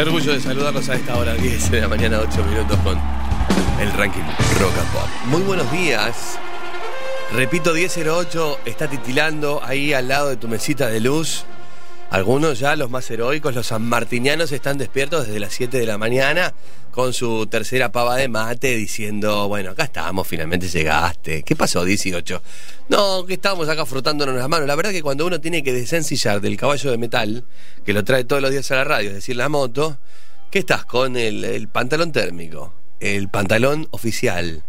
Orgullo de saludarlos a esta hora, 10 de la mañana, 8 minutos con el ranking Rock and Pop. Muy buenos días. Repito, 1008 está titilando ahí al lado de tu mesita de luz. Algunos ya, los más heroicos, los sanmartinianos, están despiertos desde las 7 de la mañana con su tercera pava de mate diciendo, bueno, acá estamos, finalmente llegaste. ¿Qué pasó, 18? No, que estábamos acá frotándonos las manos. La verdad que cuando uno tiene que desencillar del caballo de metal, que lo trae todos los días a la radio, es decir, la moto, ¿qué estás? Con el, el pantalón térmico, el pantalón oficial,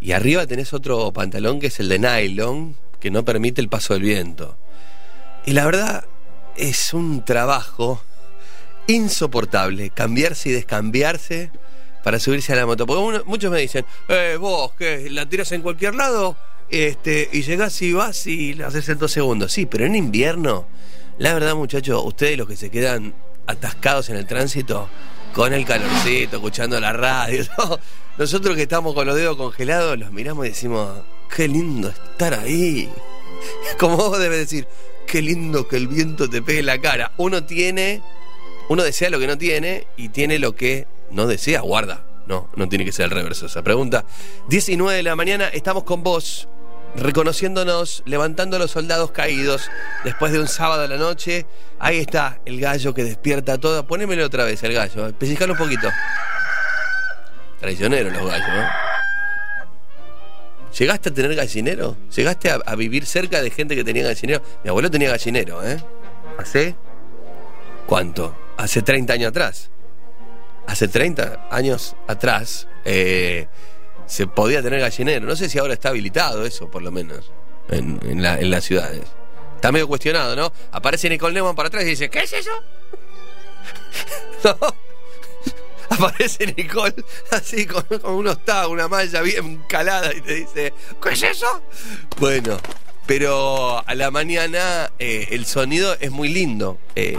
y arriba tenés otro pantalón que es el de nylon, que no permite el paso del viento. Y la verdad es un trabajo insoportable cambiarse y descambiarse para subirse a la moto. Porque muchos me dicen, eh, vos, que la tiras en cualquier lado este, y llegás y vas y la haces en dos segundos. Sí, pero en invierno, la verdad, muchachos, ustedes los que se quedan atascados en el tránsito, con el calorcito, escuchando la radio, ¿no? nosotros que estamos con los dedos congelados, los miramos y decimos, qué lindo estar ahí. Como vos debes decir, qué lindo que el viento te pegue la cara. Uno tiene, uno desea lo que no tiene y tiene lo que no desea, guarda. No, no tiene que ser el reverso esa pregunta. 19 de la mañana, estamos con vos, reconociéndonos, levantando a los soldados caídos después de un sábado a la noche. Ahí está el gallo que despierta todo. Ponémelo otra vez, el gallo. Pellizcalo un poquito. Traicionero los gallos, ¿no? ¿Llegaste a tener gallinero? ¿Llegaste a, a vivir cerca de gente que tenía gallinero? Mi abuelo tenía gallinero, ¿eh? ¿Hace cuánto? Hace 30 años atrás. Hace 30 años atrás eh, se podía tener gallinero. No sé si ahora está habilitado eso, por lo menos, en, en la- en las ciudades. Está medio cuestionado, ¿no? Aparece Nicole Neumann para atrás y dice, ¿qué es eso? no. Aparece Nicole así con, con unos tagos, una malla bien calada y te dice, ¿qué es eso? Bueno, pero a la mañana eh, el sonido es muy lindo, eh,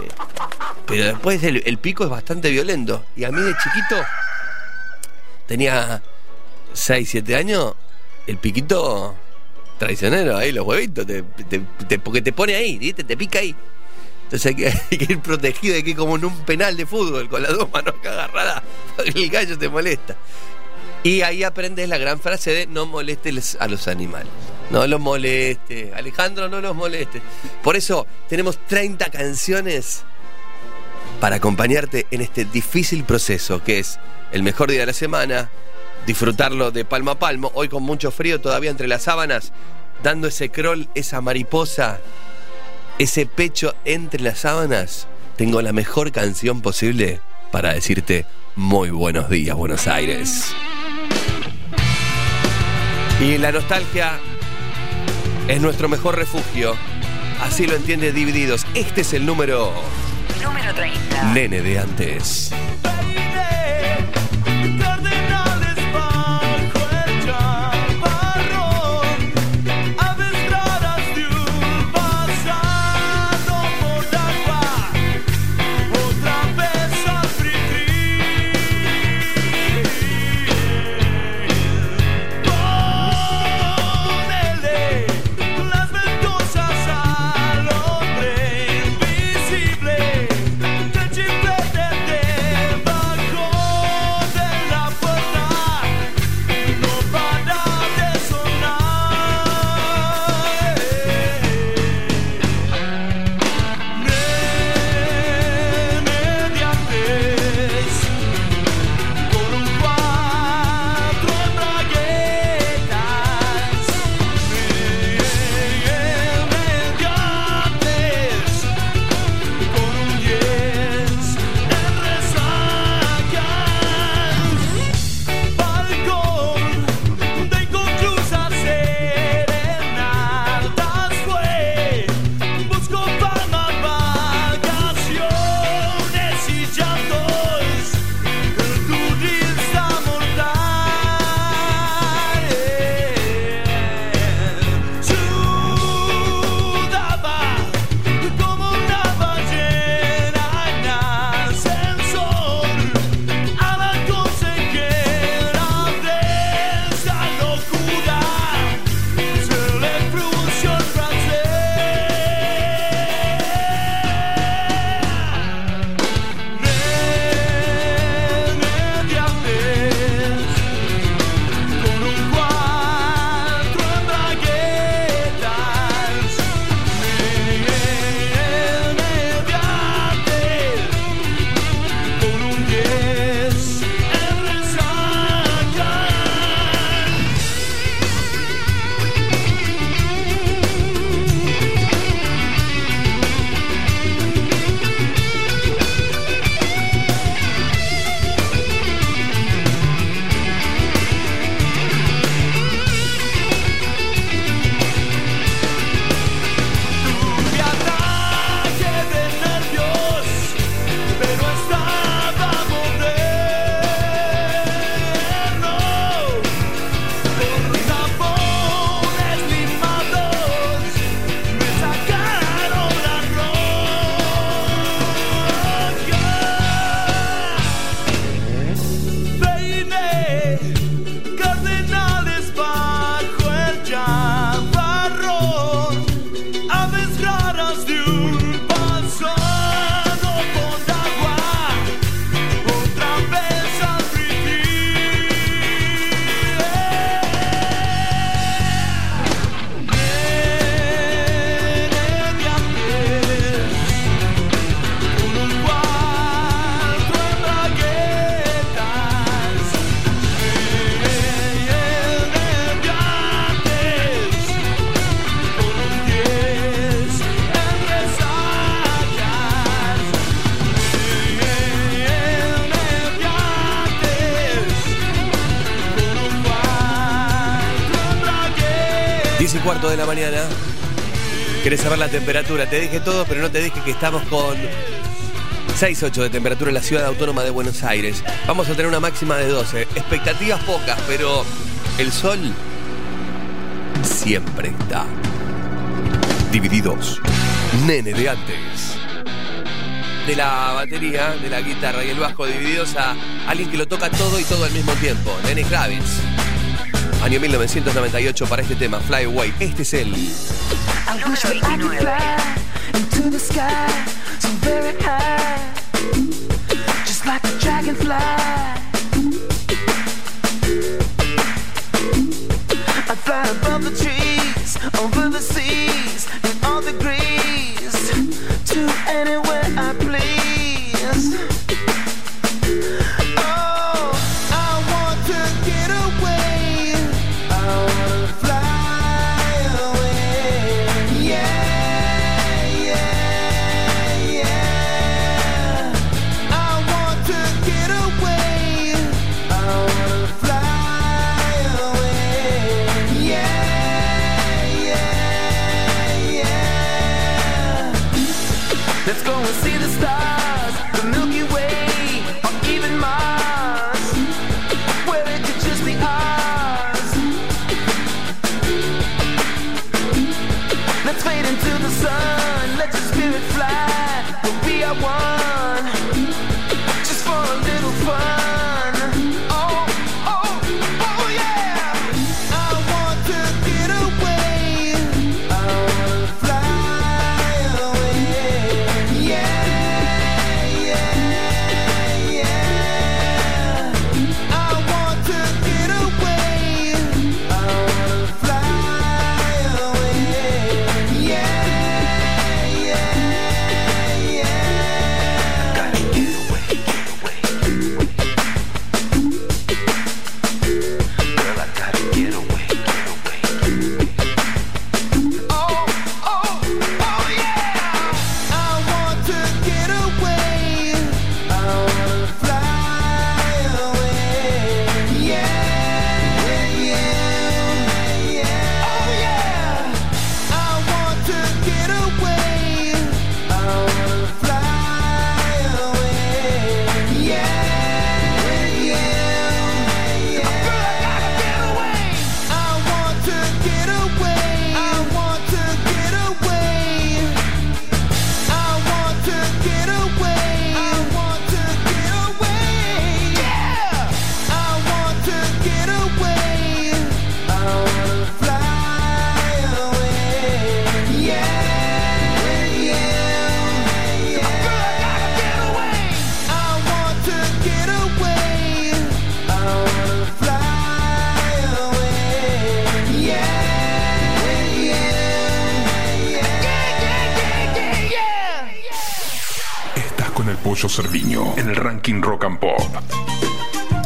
pero después el, pico es bastante violento. Y a mí de chiquito, tenía 6, 7 años, el piquito traicionero, ahí los huevitos, porque te pone ahí, ¿viste? te pica ahí. Entonces hay que, ir protegido, hay que ir como en un penal de fútbol, con las dos manos agarradas, el gallo te molesta. Y ahí aprendes la gran frase de no molestes a los animales. No los moleste. Alejandro, no los moleste. Por eso tenemos 30 canciones para acompañarte en este difícil proceso que es el mejor día de la semana, disfrutarlo de palmo a palmo, hoy con mucho frío todavía entre las sábanas, dando ese crawl, esa mariposa, ese pecho entre las sábanas, tengo la mejor canción posible para decirte muy buenos días, Buenos Aires. Y la nostalgia es nuestro mejor refugio. Así lo entiende Divididos. Este es el número Número 30. nene de antes. Saber la temperatura? Te dije todo, pero no te dije que estamos con 6-8 de temperatura en la ciudad autónoma de Buenos Aires. Vamos a tener una máxima de 12. Expectativas pocas, pero el sol siempre está. Divididos. Nene de antes. De la batería, de la guitarra y el bajo divididos a alguien que lo toca todo y todo al mismo tiempo. Nene Kravitz. Año 1998 para este tema, Fly Away. Este es el... Wish that I could fly into the sky so very high, just like a dragonfly. Ranking Rock and Pop.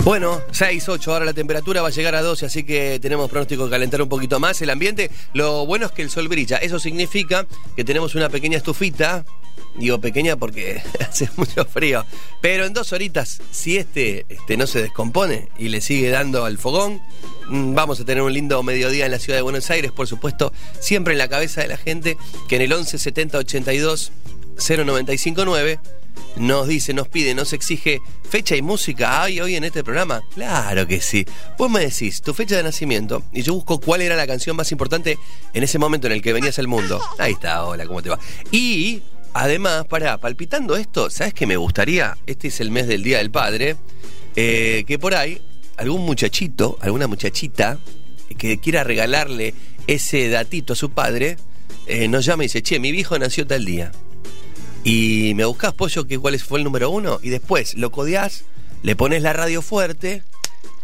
Bueno, 6, 8, ahora la temperatura va a llegar a 12, así que tenemos pronóstico de calentar un poquito más el ambiente. Lo bueno es que el sol brilla, eso significa que tenemos una pequeña estufita, digo pequeña porque hace mucho frío, pero en dos horitas, si este, este no se descompone y le sigue dando al fogón, mm, vamos a tener un lindo mediodía en la ciudad de Buenos Aires, por supuesto, siempre en la cabeza de la gente, que en el 11 70 82 0959 nos dice, nos pide, nos exige fecha y música. ¿Hay hoy en este programa? Claro que sí. Vos me decís tu fecha de nacimiento y yo busco cuál era la canción más importante en ese momento en el que venías al mundo. Ahí está, hola, ¿cómo te va? Y además, para palpitando esto, ¿sabes qué me gustaría? Este es el mes del Día del Padre. eh, que por ahí algún muchachito, alguna muchachita que quiera regalarle ese datito a su padre, eh, nos llama y dice, che, mi viejo nació tal día. Y me buscás, pollo, que cuál fue el número uno, y después lo codeás, le pones la radio fuerte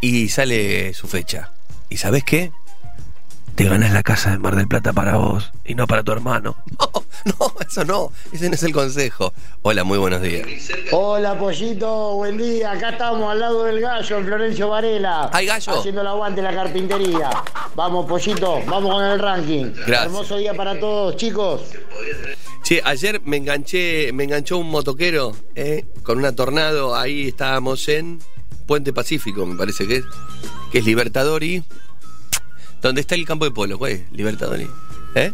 y sale su fecha. ¿Y sabes qué? Te ganas la casa de Mar del Plata para vos y no para tu hermano. No, no, eso no, ese no es el consejo. Hola, muy buenos días. Hola Pollito, buen día. Acá estamos al lado del gallo en Florencio Varela. ¡Ay, gallo! Haciendo el aguante en la carpintería. Vamos, Pollito, vamos con el ranking. Gracias. Hermoso día para todos, chicos. Che, ayer me enganché, me enganchó un motoquero eh, con una tornado. Ahí estábamos en Puente Pacífico, me parece que es, que es Libertador y ¿Dónde está el campo de polo? ¿Cuál es? Libertadores. ¿Eh?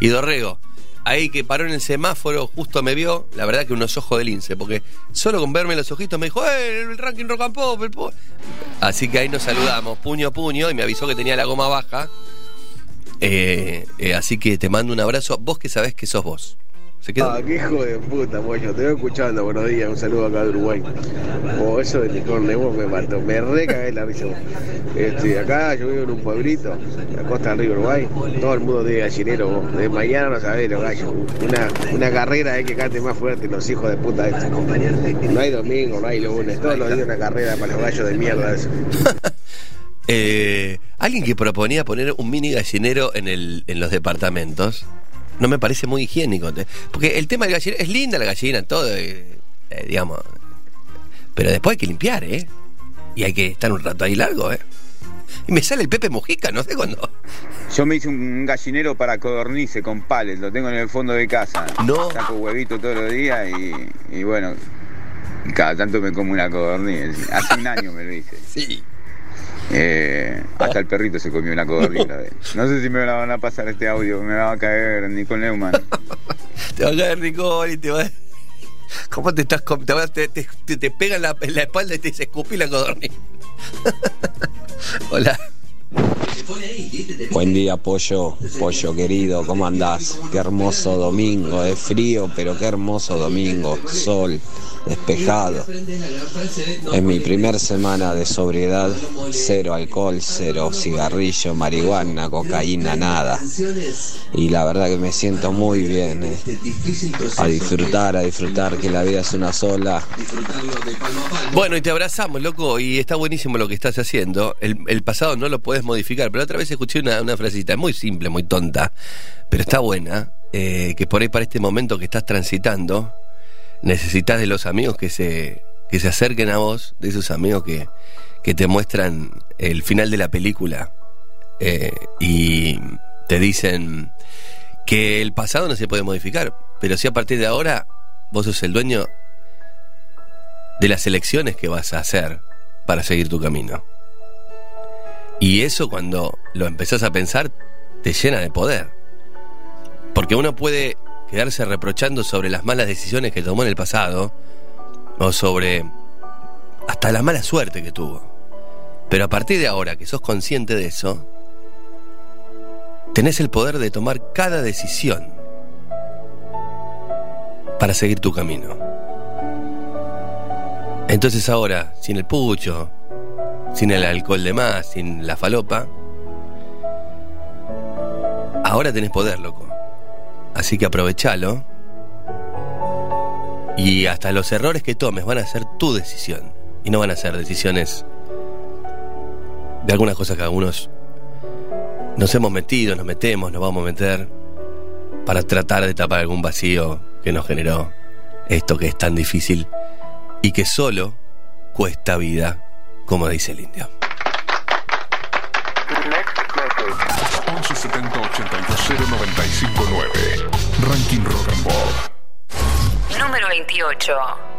Y Dorrego. Ahí que paró en el semáforo, justo me vio, la verdad que unos ojos del lince, porque solo con verme los ojitos me dijo, ¡eh! El ranking rock and pop, el po-". Así que ahí nos saludamos, puño a puño, y me avisó que tenía la goma baja. Eh, eh, así que te mando un abrazo. Vos que sabés que sos vos. ¿Se? Ah, qué hijo de puta, pollo. Te voy escuchando. Buenos días. Un saludo acá de Uruguay. Oh, eso de licor de vos me mató. Me recagué la risa. Este, acá yo vivo en un pueblito, la costa del río Uruguay. Todo el mundo tiene gallinero. Vos. De mañana no sabés los gallos. Una, una carrera es que cante más fuerte los hijos de puta estos. No hay domingo, no hay lunes. Todos los días una carrera para los gallos de mierda. Eso. Eh, alguien que proponía poner un mini gallinero en, el, en los departamentos. No me parece muy higiénico. Porque el tema del gallinero es linda la gallina, todo, eh, eh, digamos. Pero después hay que limpiar, ¿eh? Y hay que estar un rato ahí largo, ¿eh? Y me sale el Pepe Mujica, no sé cuándo. Yo me hice un gallinero para codornices con pales, lo tengo en el fondo de casa. No. Saco huevito todos los días y, y bueno, cada tanto me como una codorniz. Hace un año me lo hice. Sí. Eh, hasta el perrito se comió una vez. No sé si me la van a pasar este audio, me va a caer Nicole Neumann. Te va a caer Nicole y te va a... ¿Cómo te estás te, te, te, te- te pega en la, espalda y te dice escupí la codorniz? Hola. Buen día, pollo, pollo querido, ¿cómo andás? Qué hermoso domingo, es frío, pero qué hermoso domingo, sol, despejado. Es mi primer semana de sobriedad, cero alcohol, cero cigarrillo, marihuana, cocaína, nada. Y la verdad que me siento muy bien, eh. a disfrutar, a disfrutar que la vida es una sola. Bueno, y te abrazamos, loco, y está buenísimo lo que estás haciendo. El, el pasado no lo puedes modificar, pero otra vez escuché una, una frasecita muy simple, muy tonta, pero está buena, eh, que por ahí para este momento que estás transitando, necesitas de los amigos que se, que se acerquen a vos, de esos amigos que, que te muestran el final de la película eh, y te dicen que el pasado no se puede modificar, pero si a partir de ahora vos sos el dueño de las elecciones que vas a hacer para seguir tu camino. Y eso cuando lo empezás a pensar te llena de poder. Porque uno puede quedarse reprochando sobre las malas decisiones que tomó en el pasado o sobre hasta la mala suerte que tuvo. Pero a partir de ahora que sos consciente de eso, tenés el poder de tomar cada decisión para seguir tu camino. Entonces ahora, sin el pucho, sin el alcohol de más, sin la falopa, ahora tenés poder, loco. Así que aprovechalo. Y hasta los errores que tomes van a ser tu decisión. Y no van a ser decisiones de algunas cosas que algunos nos hemos metido, nos metemos, nos vamos a meter para tratar de tapar algún vacío que nos generó esto que es tan difícil y que solo cuesta vida, como dice el indio. 1170 820 Ranking Rock and. Número 28.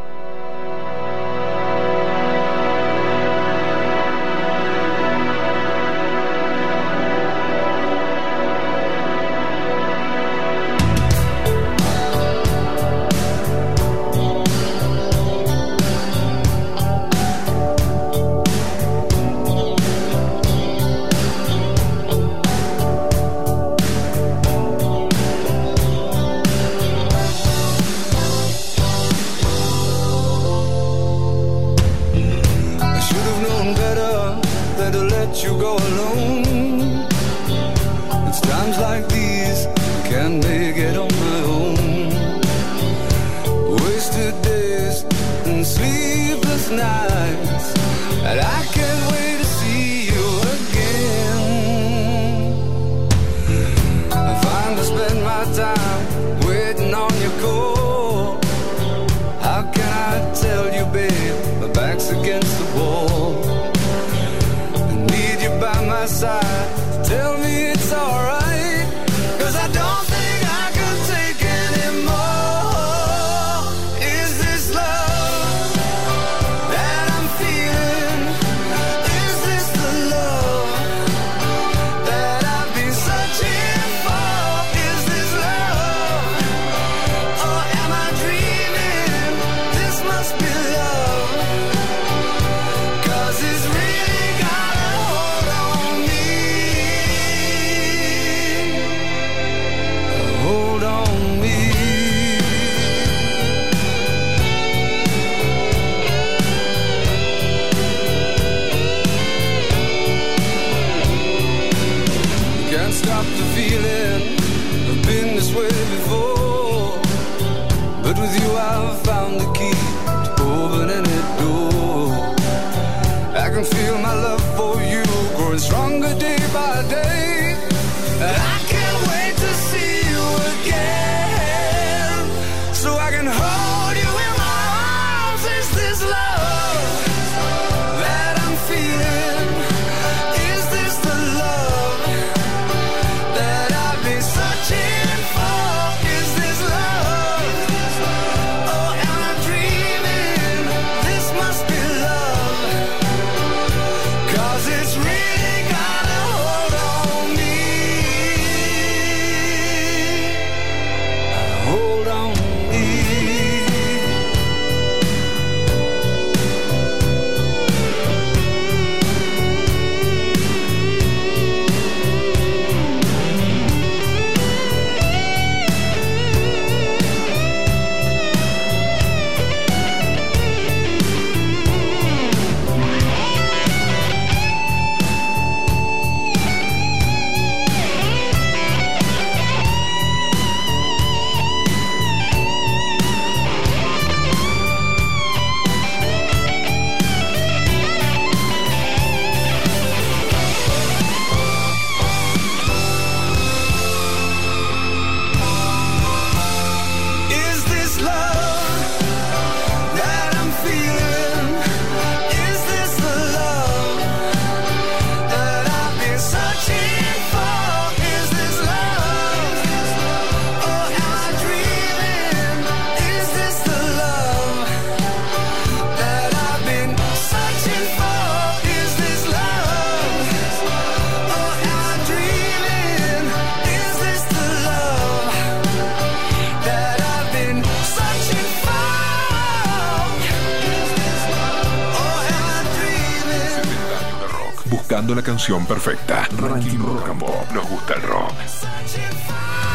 Buscando la canción perfecta. Ranking Rock and Pop. Nos gusta el rock.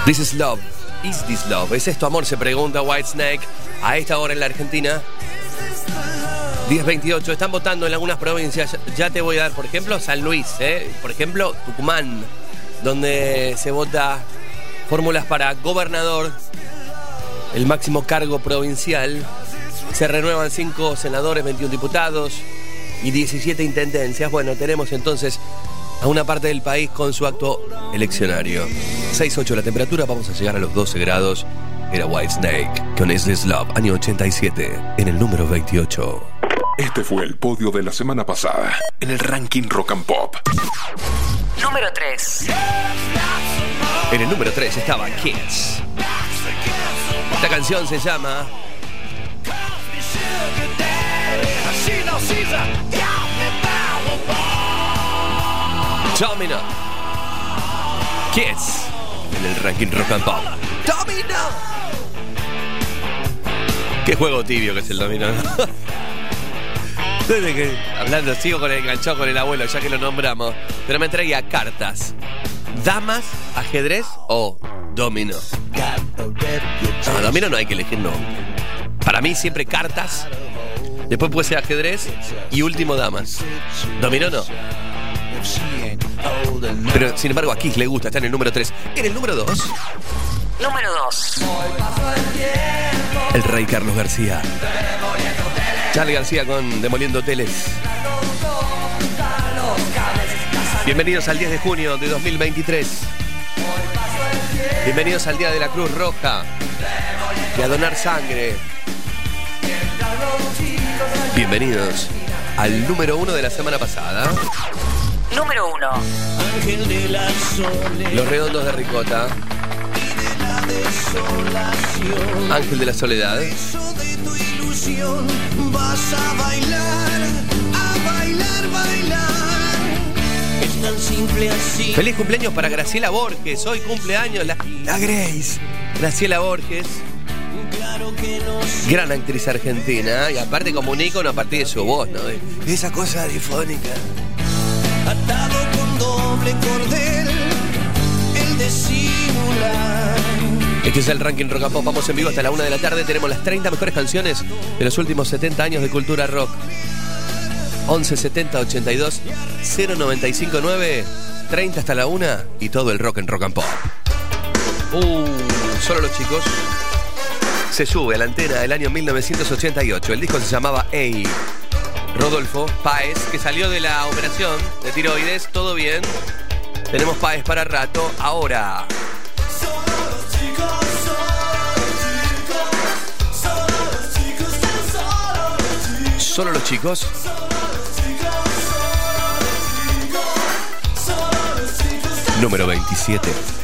This is love. Is this love? ¿Es esto amor? Se pregunta Whitesnake a esta hora en la Argentina. 1028, están votando en algunas provincias. Ya te voy a dar, por ejemplo, San Luis, ¿eh? por ejemplo, Tucumán, donde se vota fórmulas para gobernador, el máximo cargo provincial. Se renuevan 5 senadores, 21 diputados y 17 intendencias. Bueno, tenemos entonces a una parte del país con su acto eleccionario. 6.8 la temperatura, vamos a llegar a los 12 grados. Era Whitesnake con Is This Love, año 87, en el número 28. Este fue el podio de la semana pasada en el Ranking Rock and Pop. Número 3. En el número 3 estaba Kids. Esta canción se llama Domino. Kids. En el ranking rock and pop. Domino. Qué juego tibio que es el domino. Desde que, hablando, sigo con el enganchado con el abuelo, ya que lo nombramos. Pero me traía cartas. Damas, ajedrez o domino. No, domino no hay que elegir, no. Para mí siempre cartas. Después puede ser ajedrez y último damas. Dominó no. Pero sin embargo a Kiss le gusta, está en el número 3. En el número 2, Número 2. el rey Carlos García. Charlie García con Demoliendo Hoteles. Bienvenidos al 10 de junio de 2023. Bienvenidos al Día de la Cruz Roja. Y a donar sangre. Bienvenidos al número uno de la semana pasada. Número 1. Los redondos de ricota. Ángel de la soledad. Vas a bailar, a bailar, bailar. Es tan simple así. Feliz cumpleaños para Graciela Borges. Hoy cumpleaños la, la Grace. Graciela Borges. Gran actriz argentina. Y aparte como un ícono a partir de su voz, ¿no? De- Esa cosa difónica. Atado con doble cordel, el de simular. Este es el ranking Rock and Pop. Vamos en vivo hasta la una de la tarde. Tenemos las 30 mejores canciones de los últimos 70 años de cultura rock. 11 70 82 095 9 30 hasta la una y todo el rock en Rock and Pop. Uh, solo los chicos. Se sube a la antena del año 1988. El disco se llamaba Ey. Rodolfo Páez, que salió de la operación de tiroides, todo bien. Tenemos Páez para rato. Ahora, solo los chicos. Número 27.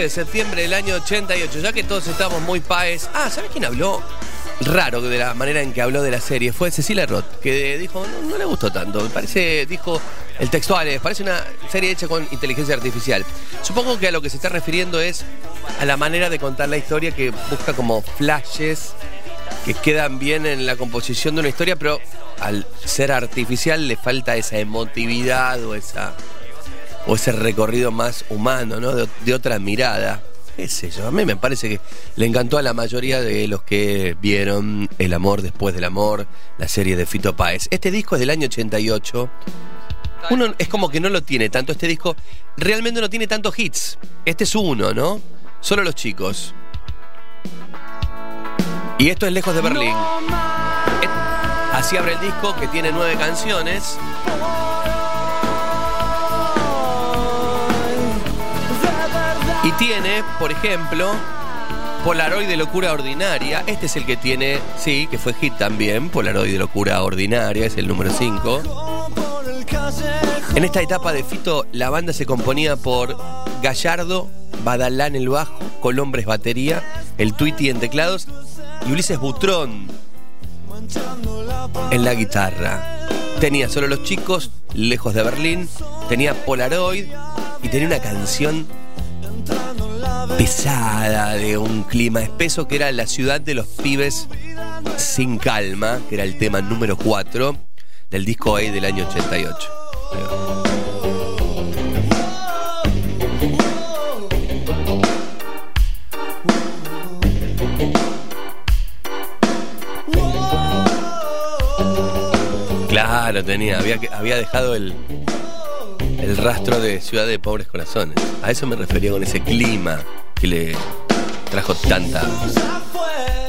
de septiembre del año 88. Ya que todos estamos muy paes. Ah, ¿sabes quién habló? Raro de la manera en que habló de la serie. Fue Cecilia Roth, que dijo, no, no le gustó tanto. Parece, dijo el textual, es, parece una serie hecha con inteligencia artificial. Supongo que a lo que se está refiriendo es a la manera de contar la historia que busca como flashes que quedan bien en la composición de una historia, pero al ser artificial le falta esa emotividad o esa o ese recorrido más humano, ¿no? De, de otra mirada. ¿Qué sé yo? A mí me parece que le encantó a la mayoría de los que vieron El amor después del amor, la serie de Fito Páez. Este disco es del año 88. Uno es como que no lo tiene tanto este disco. Realmente no tiene tantos hits. Este es uno, ¿no? Solo los chicos. Y esto es Lejos de Berlín. Así abre el disco que tiene nueve canciones. Tiene, por ejemplo, Polaroid de locura ordinaria. Este es el que tiene, sí, que fue hit también. Polaroid de locura ordinaria, es el número 5. En esta etapa de Fito, la banda se componía por Gallardo, Badalán el bajo, Colombres batería, el Tweety en teclados y Ulises Butrón en la guitarra. Tenía solo los chicos, lejos de Berlín, tenía Polaroid y tenía una canción pesada de un clima espeso que era La ciudad de los pibes sin calma, que era el tema número 4 del disco A del año 88. Claro, tenía, había, había dejado el, el rastro de Ciudad de Pobres Corazones. A eso me refería con ese clima que le trajo tanta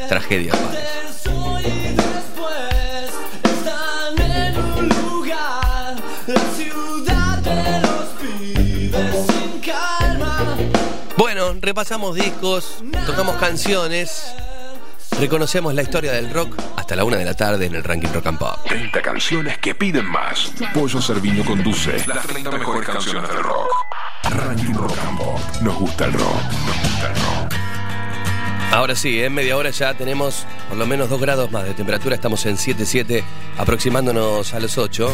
tragedia. Bueno, repasamos discos, tocamos canciones, reconocemos la historia del rock hasta la una de la tarde en el ranking Rock and Pop. 30 canciones que piden más. Pollo Cerviño conduce las 30 mejores canciones del rock. Ranking Rock and Pop. Nos gusta el rock. Nos gusta el rock. Ahora sí, en media hora ya tenemos por lo menos 2 grados más de temperatura, estamos en 7.7, aproximándonos a los 8,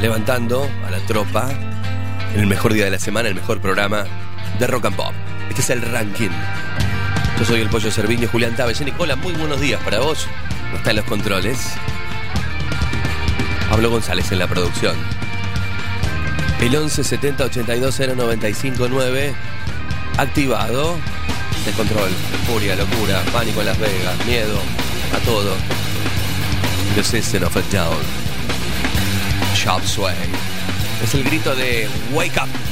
levantando a la tropa en el mejor día de la semana, el mejor programa de Rock and Pop. Este es el ranking. Yo soy el Pollo Cerviño, Julián Távez. Nicola, muy buenos días para vos. No está en los controles. Pablo González en la producción. El 11 70 82 095 9 activado. Descontrol, furia, locura, pánico en Las Vegas, miedo, a todo. The System of a Down. Chop Sway. Es el grito de Wake Up.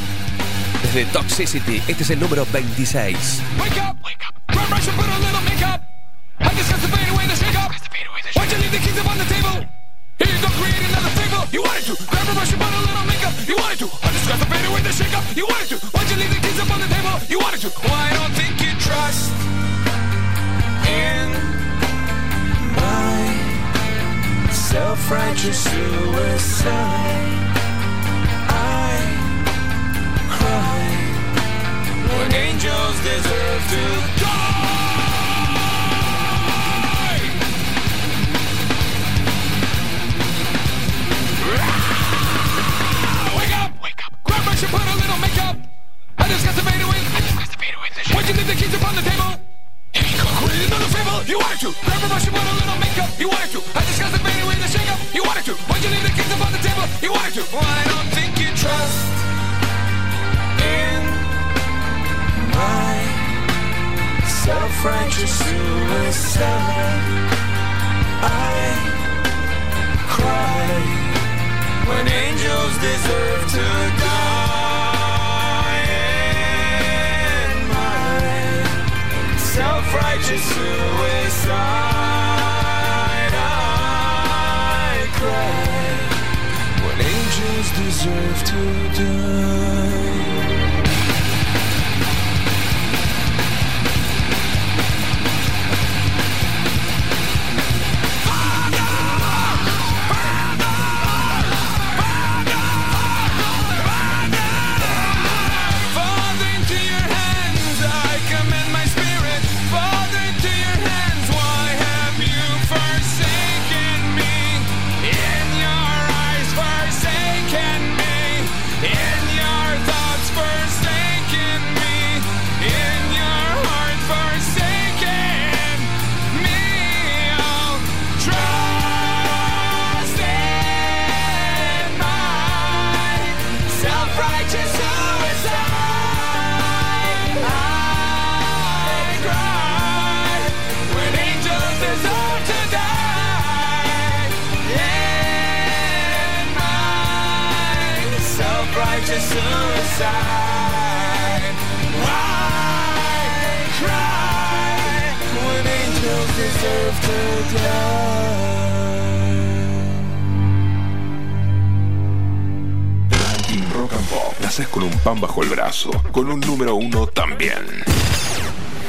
Desde Toxicity. Este es el número 26. Wake up! Wake up! Run, rush, and put a little makeup. I discuss the fade away, the shake up. Why'd you leave the keys up on the table? Here you go, create another fable. You wanted to. Grab a brush and put a little makeup. You wanted to. I discuss the fade away, the shake up. You wanted to. Why'd you leave the keys up on the table? You wanted to. Well, don't think you trust in my self-righteous suicide. I cry when angels deserve to die. Wake up! Wake up! Grab and put a little makeup. I discuss the fade away. I discuss the fade away. Why'd you leave the keys upon the table? You another fable. You wanted to. Grab a brush and put a little makeup. You wanted to. I discuss the fade away, the shake up. You wanted to. Why'd you leave the keys upon the table? You wanted to. Well, I don't think you trust self-righteous suicide. I cry when angels deserve to die. In my self-righteous suicide, I cry when angels deserve to die. Con un número uno también.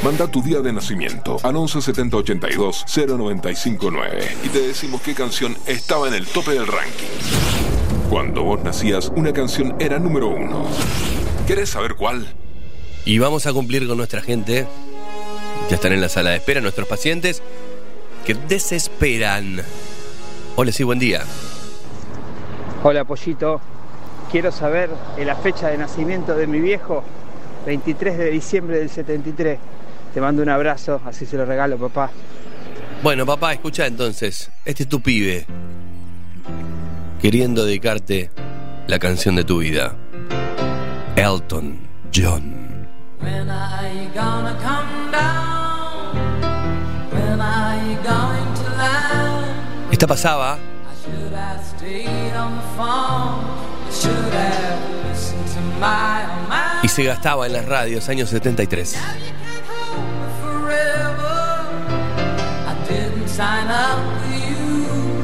Manda tu día de nacimiento al 11 70 82 095 9 y te decimos qué canción estaba en el tope del ranking. Cuando vos nacías, una canción era número uno. ¿Querés saber cuál? Y vamos a cumplir con nuestra gente. Ya están en la sala de espera nuestros pacientes que desesperan. Hola, sí, buen día. Hola Pollito, quiero saber la fecha de nacimiento de mi viejo, 23 de diciembre del 73. Te mando un abrazo, así se lo regalo papá. Bueno, papá, escucha entonces. Este es tu pibe. Queriendo dedicarte la canción de tu vida. Elton John. When are you gonna come down? When are you going to land? Esta pasaba I should have stayed on the phone. Y se gastaba en las radios años 73. Now you can't hold me forever. I didn't sign up for you.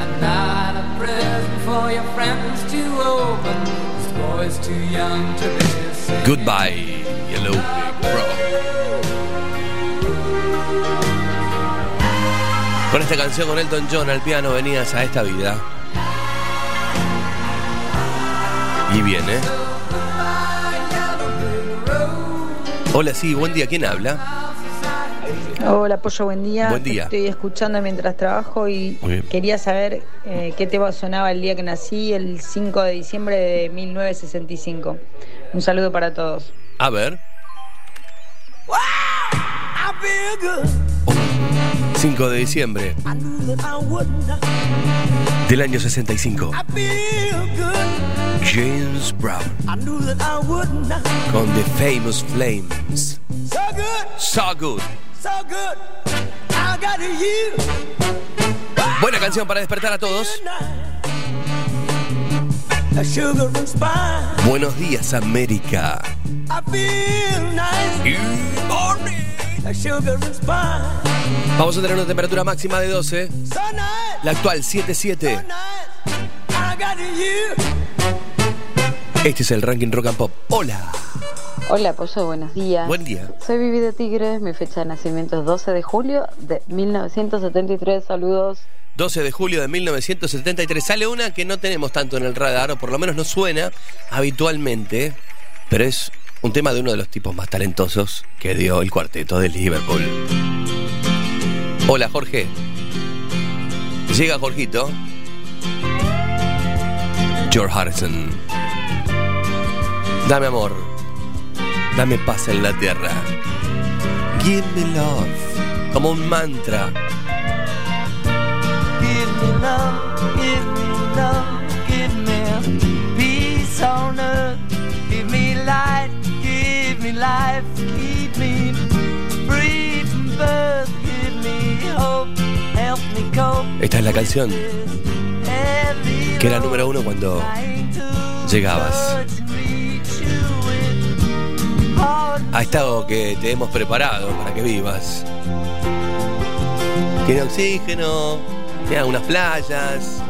I'm not a present for your friends to open. This boy's too young to be saved. Goodbye, Yellow Road. Con esta canción con Elton John al piano venías a esta vida. Y viene. Hola, sí, buen día. ¿Quién habla? Hola, Pollo, buen día. Buen día. Estoy escuchando mientras trabajo y bien. quería saber eh, qué tema sonaba el día que nací, el 5 de diciembre de 1965. Un saludo para todos. A ver. I feel good. 5 de diciembre del año 65. I feel good. James Brown con The Famous Flames. So good, So good. so good. I got you. Buena canción para despertar a todos. Buenos días, América. I feel nice. Vamos a tener una temperatura máxima de 12. So nice. La actual 7.7. I got you. Este es el ranking rock and pop. Hola. Hola, Pollo, buenos días. Buen día. Soy Vivi de Tigres, mi fecha de nacimiento es 12 de julio de 1973. Saludos. 12 de julio de 1973. Sale una que no tenemos tanto en el radar, o por lo menos no suena habitualmente, pero es un tema de uno de los tipos más talentosos que dio el cuarteto de Liverpool. Hola, Jorge. Llega Jorgito. George Harrison. Dame amor. Dame paz en la tierra. Give me love. Como un mantra. Me life, keep me free from birth. Give me hope, help me cope. Esta es la canción que era número uno cuando llegabas. Ha estado que te hemos preparado para que vivas. Tiene oxígeno, tiene algunas playas.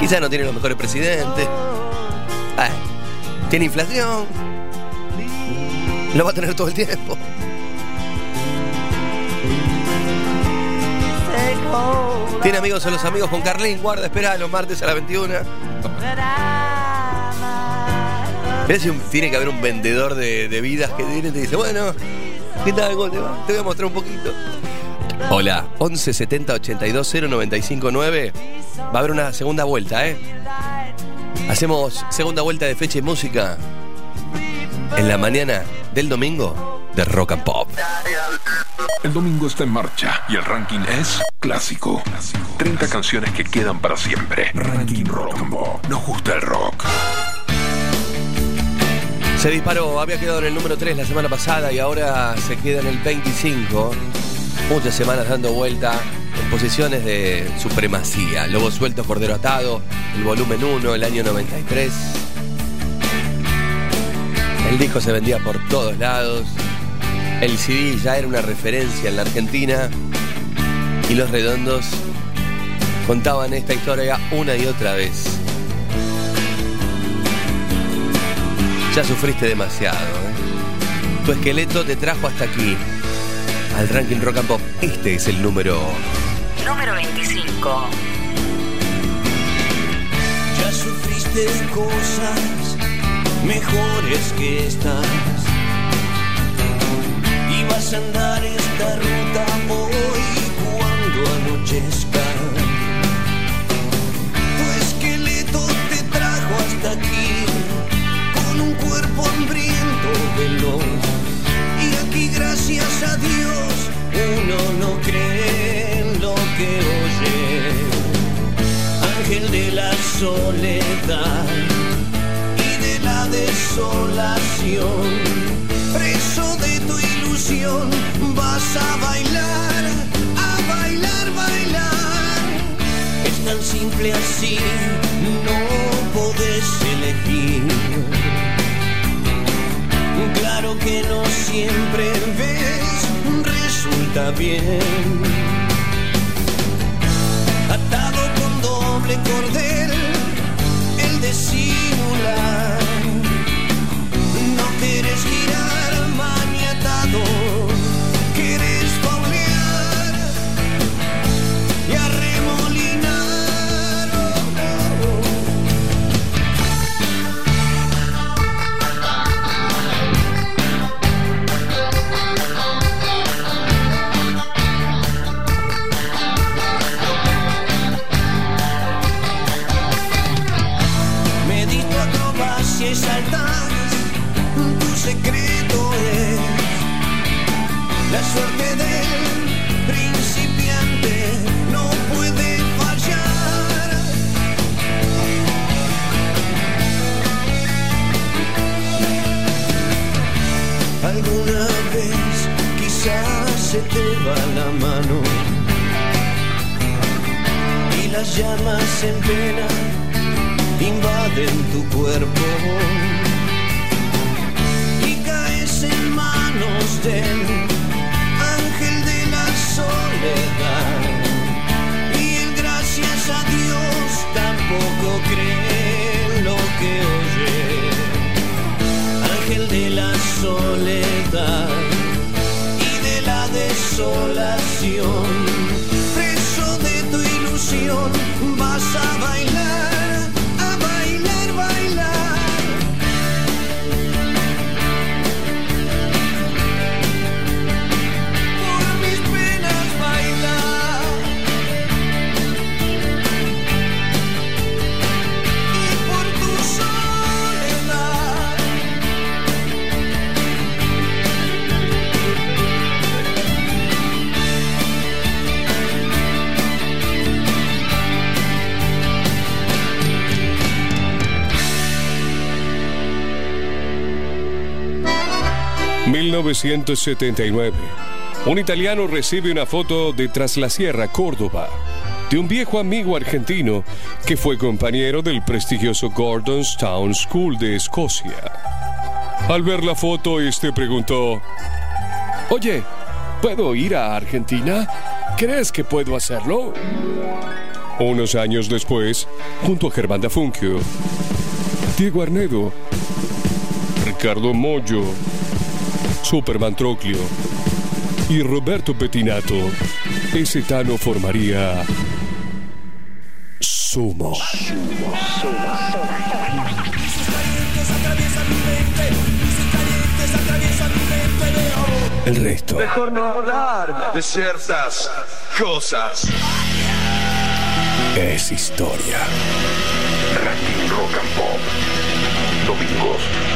Quizás no tiene los mejores presidentes. Eh, tiene inflación. Lo va a tener todo el tiempo. Tiene amigos son los amigos con Carlín. Guarda, espera los martes a las 21. Mirá si tiene que haber un vendedor de, de vidas que viene y te dice, bueno, ¿qué tal? ¿Cómo te? Te voy a mostrar un poquito. Hola, 11 70 82 0 95 9. Va a haber una segunda vuelta, ¿eh? Hacemos segunda vuelta de fecha y música en la mañana del domingo de Rock and Pop. El domingo está en marcha y el ranking es clásico. 30 canciones que quedan para siempre. Ranking Rock and Pop. Nos gusta el rock. Se disparó, había quedado en el número 3 la semana pasada y ahora se queda en el 25. Muchas semanas dando vuelta en posiciones de supremacía. Lobo suelto, cordero atado, el volumen 1, el año 93. El disco se vendía por todos lados. El CD ya era una referencia en la Argentina. Y los redondos contaban esta historia una y otra vez. Ya sufriste demasiado. ¿eh? Tu esqueleto te trajo hasta aquí. Al ranking rock and pop. Este es el número. Número 25. de cosas mejores que estas. Y vas a andar esta ruta hoy cuando anochezca. Tu esqueleto te trajo hasta aquí con un cuerpo hambriento veloz. Y aquí gracias a Dios uno no cree en lo que oye. Ángel de la soledad la desolación. Preso de tu ilusión, vas a bailar, a bailar, bailar. Es tan simple así, no podés elegir. Claro que no siempre ves, resulta bien. Atado con doble cordel, la mano. Y las llamas en pena invaden tu cuerpo. Y caes en manos del ángel de la soledad. Y gracias a Dios tampoco cree lo que desolación ...1979... Un italiano recibe una foto de Tras la Sierra, Córdoba... ...de un viejo amigo argentino... ...que fue compañero del prestigioso Gordon's Town School de Escocia. Al ver la foto, este preguntó... Oye, ¿puedo ir a Argentina? ¿Crees que puedo hacerlo? Unos años después, junto a Germán Dafunquio... Diego Arnedo... Ricardo Mollo... Superman Troclio y Roberto Pettinato, ese Tano formaría Sumo. El resto Mejor no hablar de ciertas cosas. es historia. Rock and Pop. Domingos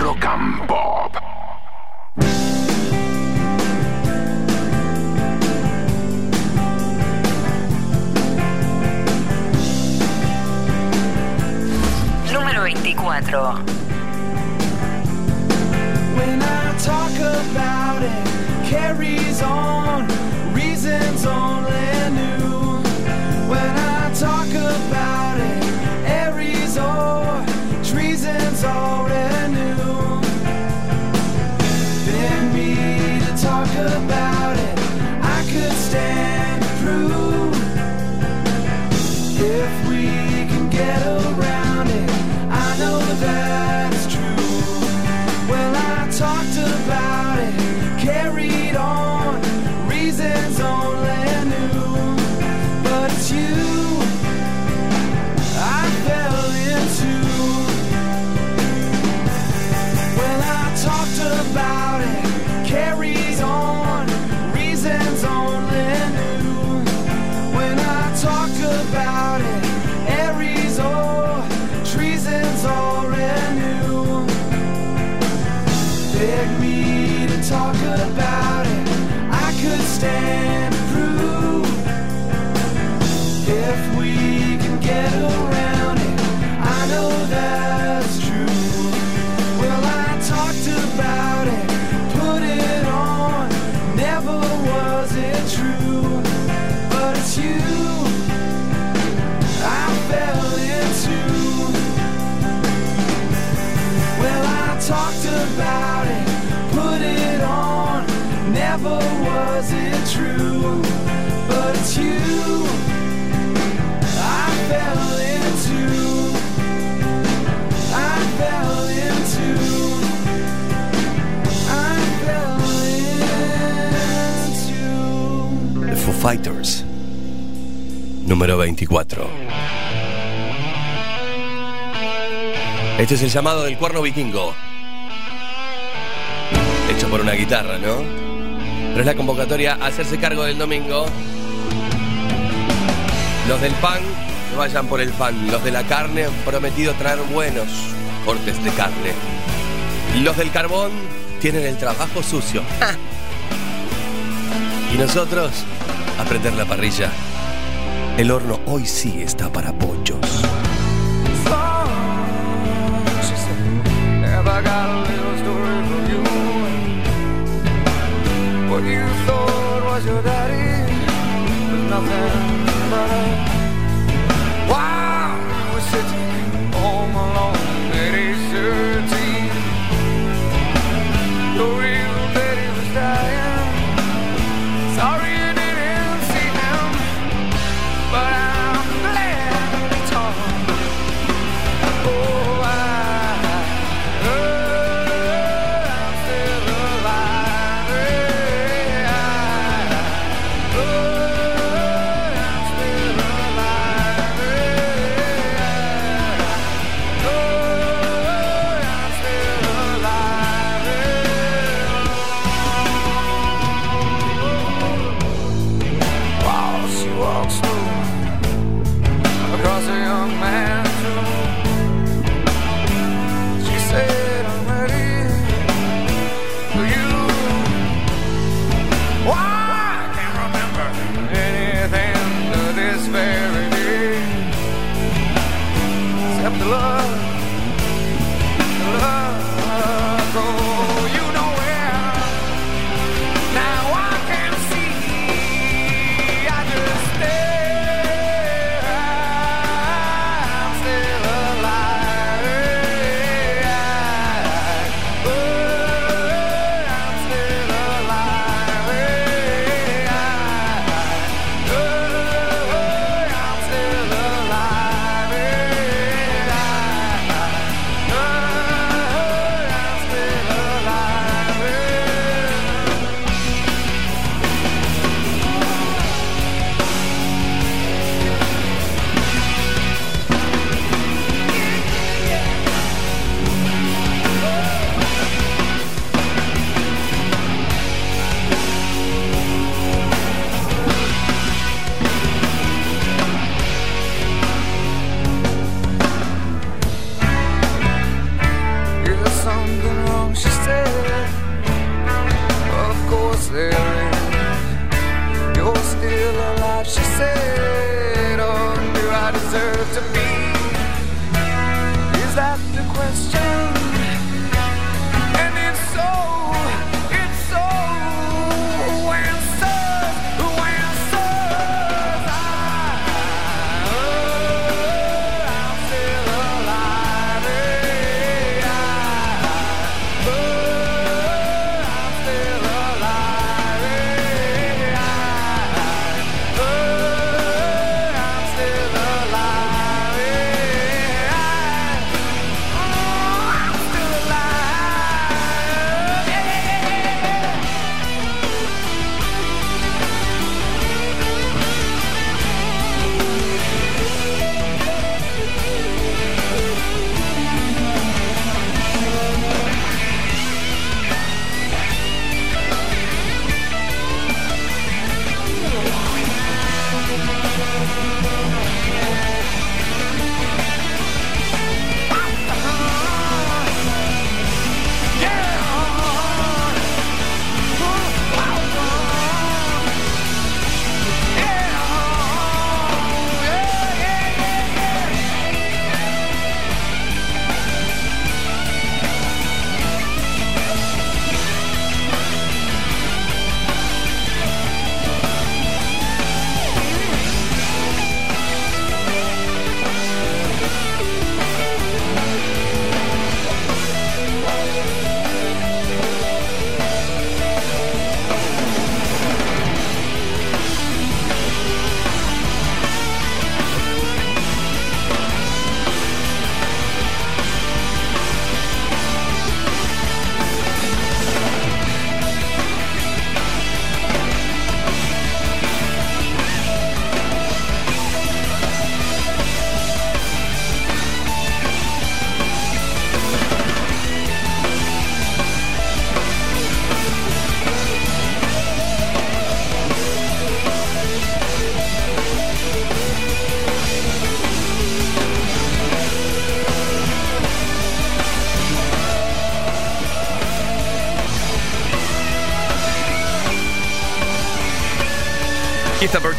Rock and Pop. Número 24. Fighters. Número 24. Este es el llamado del cuerno vikingo. Hecho por una guitarra, ¿no? Pero es la convocatoria a hacerse cargo del domingo. Los del pan, que vayan por el pan. Los de la carne han prometido traer buenos cortes de carne. Los del carbón tienen el trabajo sucio. Y nosotros, a prender la parrilla. El horno hoy sí está para pollos.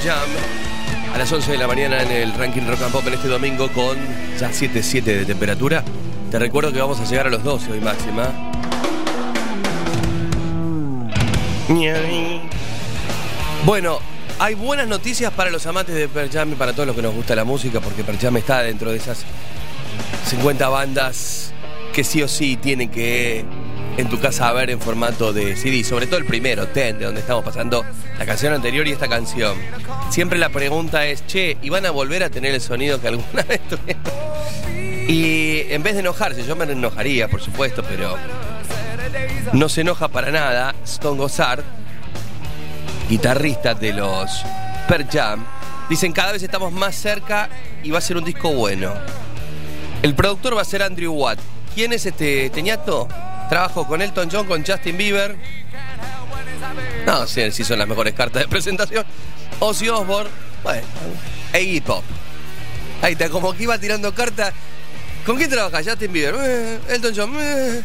Jam a las 11 de la mañana en el ranking Rock and Pop en este domingo con ya 7.7 de temperatura. Te recuerdo que vamos a llegar a los 12 hoy máxima. Bueno, hay buenas noticias para los amantes de Pearl Jam y para todos los que nos gusta la música, porque Pearl Jam está dentro de esas 50 bandas que sí o sí tienen que en tu casa ver en formato de CD, sobre todo el primero, Ten, de donde estamos pasando la canción anterior y esta canción. Siempre la pregunta es, che, ¿y van a volver a tener el sonido que alguna vez tuvieron? Y en vez de enojarse, yo me enojaría, por supuesto, pero no se enoja para nada Stone Gossard, guitarrista de los Pearl Jam. Dicen, cada vez estamos más cerca y va a ser un disco bueno. El productor va a ser Andrew Watt. ¿Quién es este teñato? Trabajo con Elton John, con Justin Bieber. No sé si son las mejores cartas de presentación. Ozzy Osbourne. Bueno, Iggy Pop. Ahí está, como que iba tirando cartas. ¿Con quién trabaja? Justin Bieber. Eh, Elton John. Eh,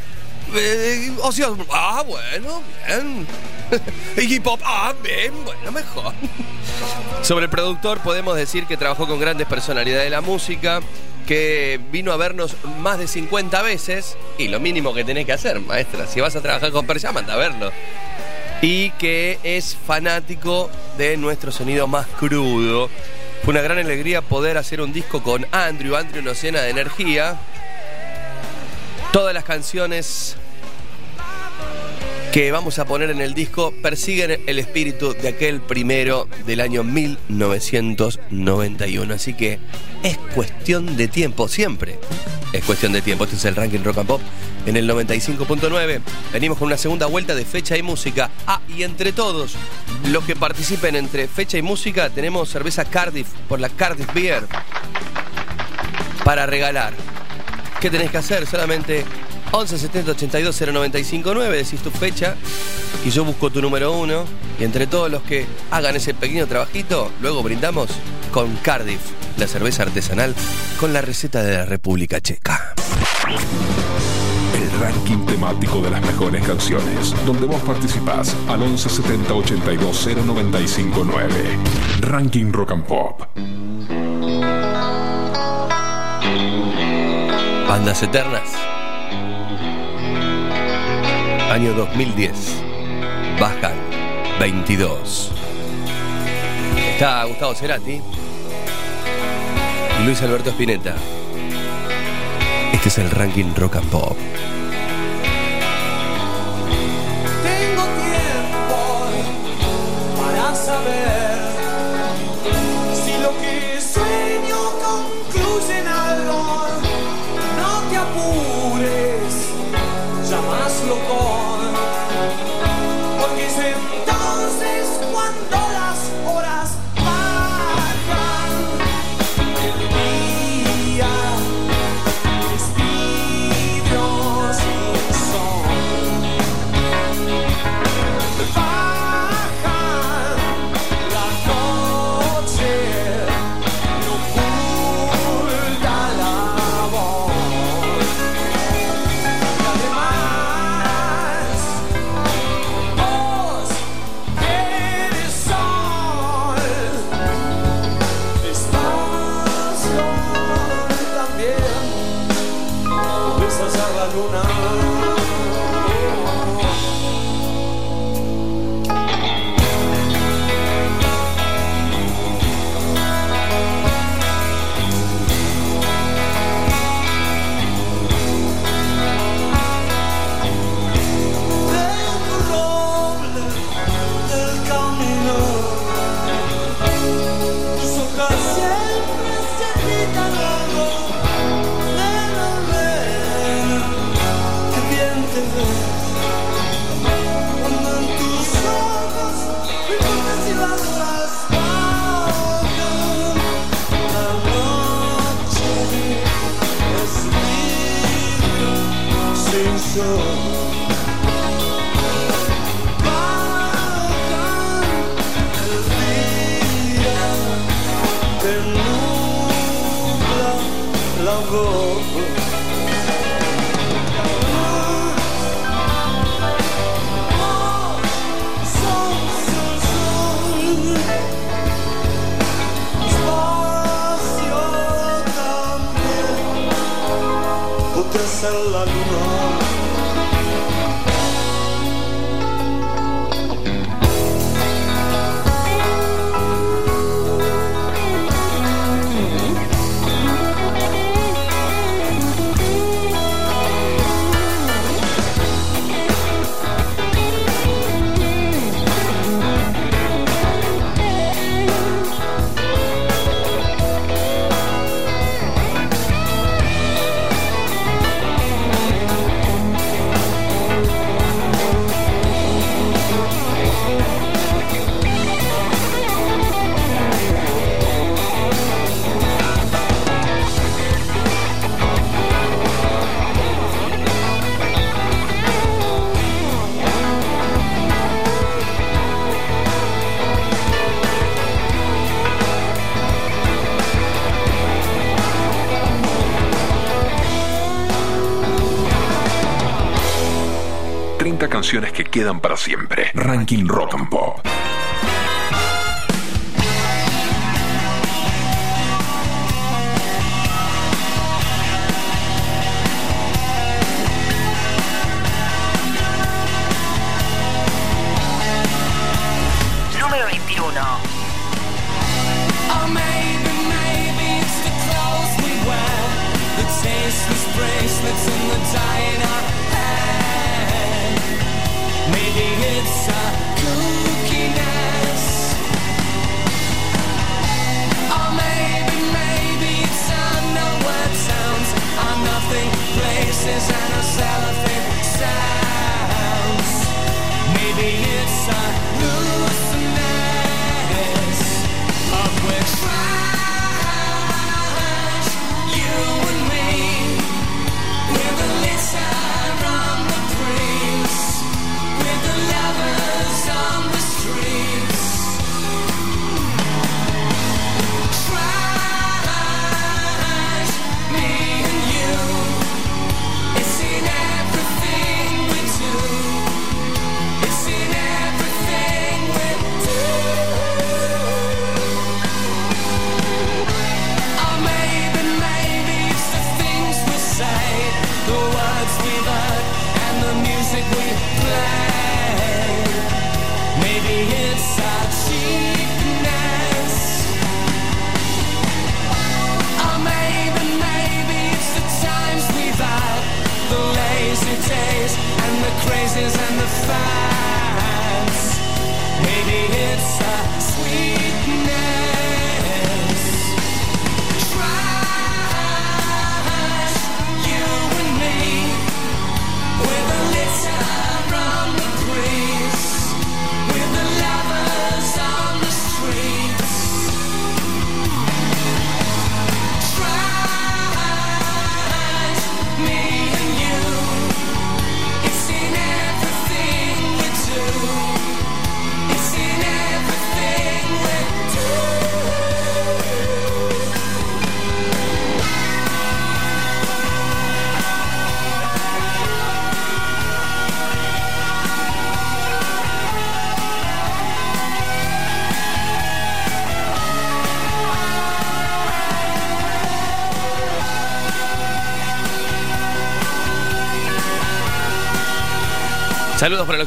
eh, Ozzy Osbourne. Ah, bueno, bien. Iggy Pop. Ah, bien, bueno, mejor. Sobre el productor podemos decir que trabajó con grandes personalidades de la música que vino a vernos más de 50 veces, y lo mínimo que tenés que hacer, maestra, si vas a trabajar con Persia, manda a verlo. Y que es fanático de nuestro sonido más crudo. Fue una gran alegría poder hacer un disco con Andrew. Andrew nos llena de energía. Todas las canciones que vamos a poner en el disco persiguen el espíritu de aquel primero del año 1991. Así que es cuestión de tiempo, siempre. Es cuestión de tiempo. Este es el ranking Rock and Pop en el 95.9. Venimos con una segunda vuelta de fecha y música. Ah, y entre todos los que participen entre fecha y música, tenemos cerveza Cardiff por la Cardiff Beer para regalar. ¿Qué tenés que hacer? Solamente 11 70 82 0959, decís tu fecha y yo busco tu número uno. Y entre todos los que hagan ese pequeño trabajito, luego brindamos con Cardiff, la cerveza artesanal, con la receta de la República Checa. El ranking temático de las mejores canciones, donde vos participás al 11 70 82 0959. Ranking Rock and Pop. Bandas Eternas. Año 2010. Bajan 22. Está Gustavo Cerati y Luis Alberto Spinetta. Este es el ranking Rock and Pop. Canciones que quedan para siempre. Ranking Rock and Pop.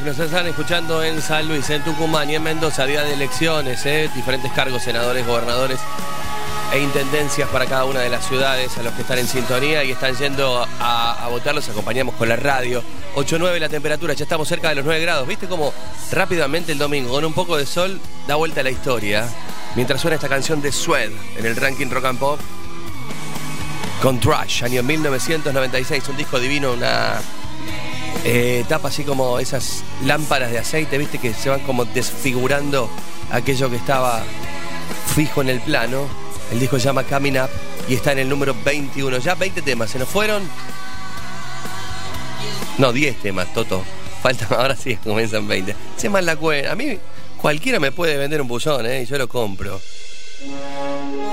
Nos están escuchando en San Luis, en Tucumán y en Mendoza, día de elecciones, ¿eh? diferentes cargos, senadores, gobernadores e intendencias para cada una de las ciudades a los que están en sintonía y están yendo a, a votar, los acompañamos con la radio. 8-9 la temperatura, ya estamos cerca de los 9 grados. ¿Viste cómo rápidamente el domingo, con un poco de sol, da vuelta a la historia? Mientras suena esta canción de Swed en el ranking Rock and Pop con Trash, año 1996, un disco divino, una eh, tapa así como esas lámparas de aceite, viste, que se van como desfigurando aquello que estaba fijo en el plano. El disco se llama Coming Up y está en el número 21. Ya 20 temas, se nos fueron. No, 10 temas, Toto. Faltan, ahora sí comienzan 20. Se más la cuenta. A mí cualquiera me puede vender un buzón, ¿eh? Y yo lo compro.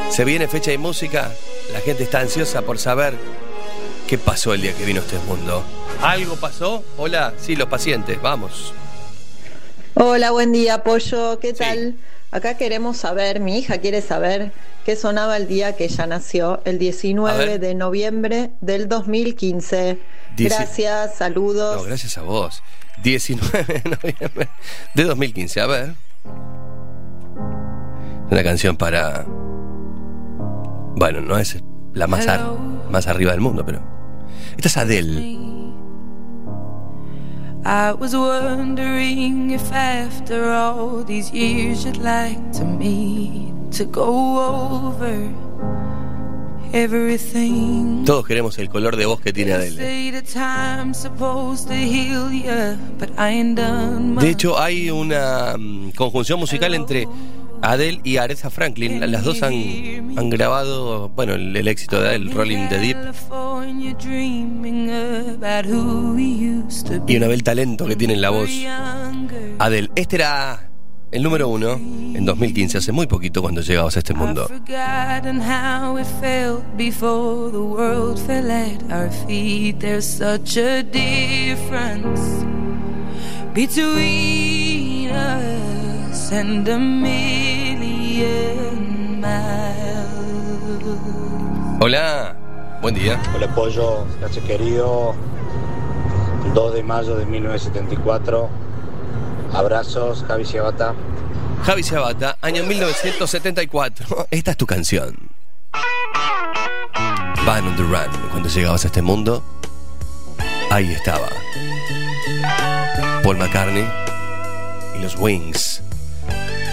Se viene fecha y música. La gente está ansiosa por saber qué pasó el día que vino este mundo. ¿Algo pasó? Hola, sí, los pacientes, vamos. Hola, buen día, Pollo. ¿Qué tal? Acá queremos saber, mi hija quiere saber qué sonaba el día que ella nació, el A 19 ver. de noviembre del 2015. Dieci- Gracias, saludos. No, gracias a vos. 19 de noviembre de 2015. A ver. Una canción para. Bueno, no es la más, ar- más arriba del mundo, pero. Esta es Adele. I was wondering if after all these years you'd like to meet to go over everything. Todos queremos el color de voz que tiene Adele. De hecho, hay una mm, conjunción musical entre Adele y Aretha Franklin. Las dos han, han grabado, bueno, el, el éxito de Adele, Rolling the Deep, y una ve el talento que tiene en la voz Adele. Este era el número uno en 2015, hace muy poquito cuando llegabas a este mundo. Between us and a million miles. Hola, buen día. Hola Pollo, gracias querido. 2 de mayo de 1974. Abrazos, Javi Ciabata. Javi Sabata, año 1974. Esta es tu canción. Van on the Run. Cuando llegabas a este mundo, ahí estaba. Paul McCartney y los Wings.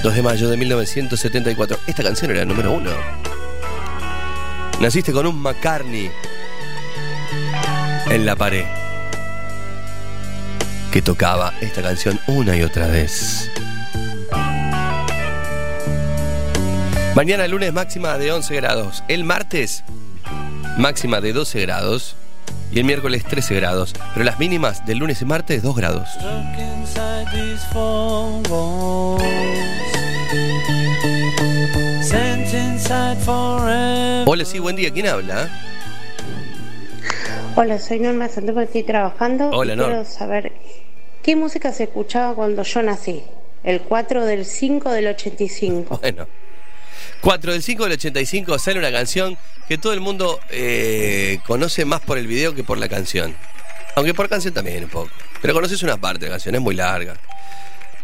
2 de mayo de 1974. Esta canción era el número uno. Naciste con un McCartney en la pared que tocaba esta canción una y otra vez. Mañana lunes máxima de 11 grados. El martes máxima de 12 grados. Y el miércoles 13 grados. Pero las mínimas del lunes y martes 2 grados. Hola, sí, buen día. ¿Quién habla? Hola, soy Norma Santos, estoy trabajando. Hola, y Norma. Quiero saber qué música se escuchaba cuando yo nací. El 4 del 5 del 85. Bueno. 4 del 5 del 85 sale una canción que todo el mundo eh, conoce más por el video que por la canción. Aunque por canción también un poco. Pero conoces una parte de la canción, es muy larga.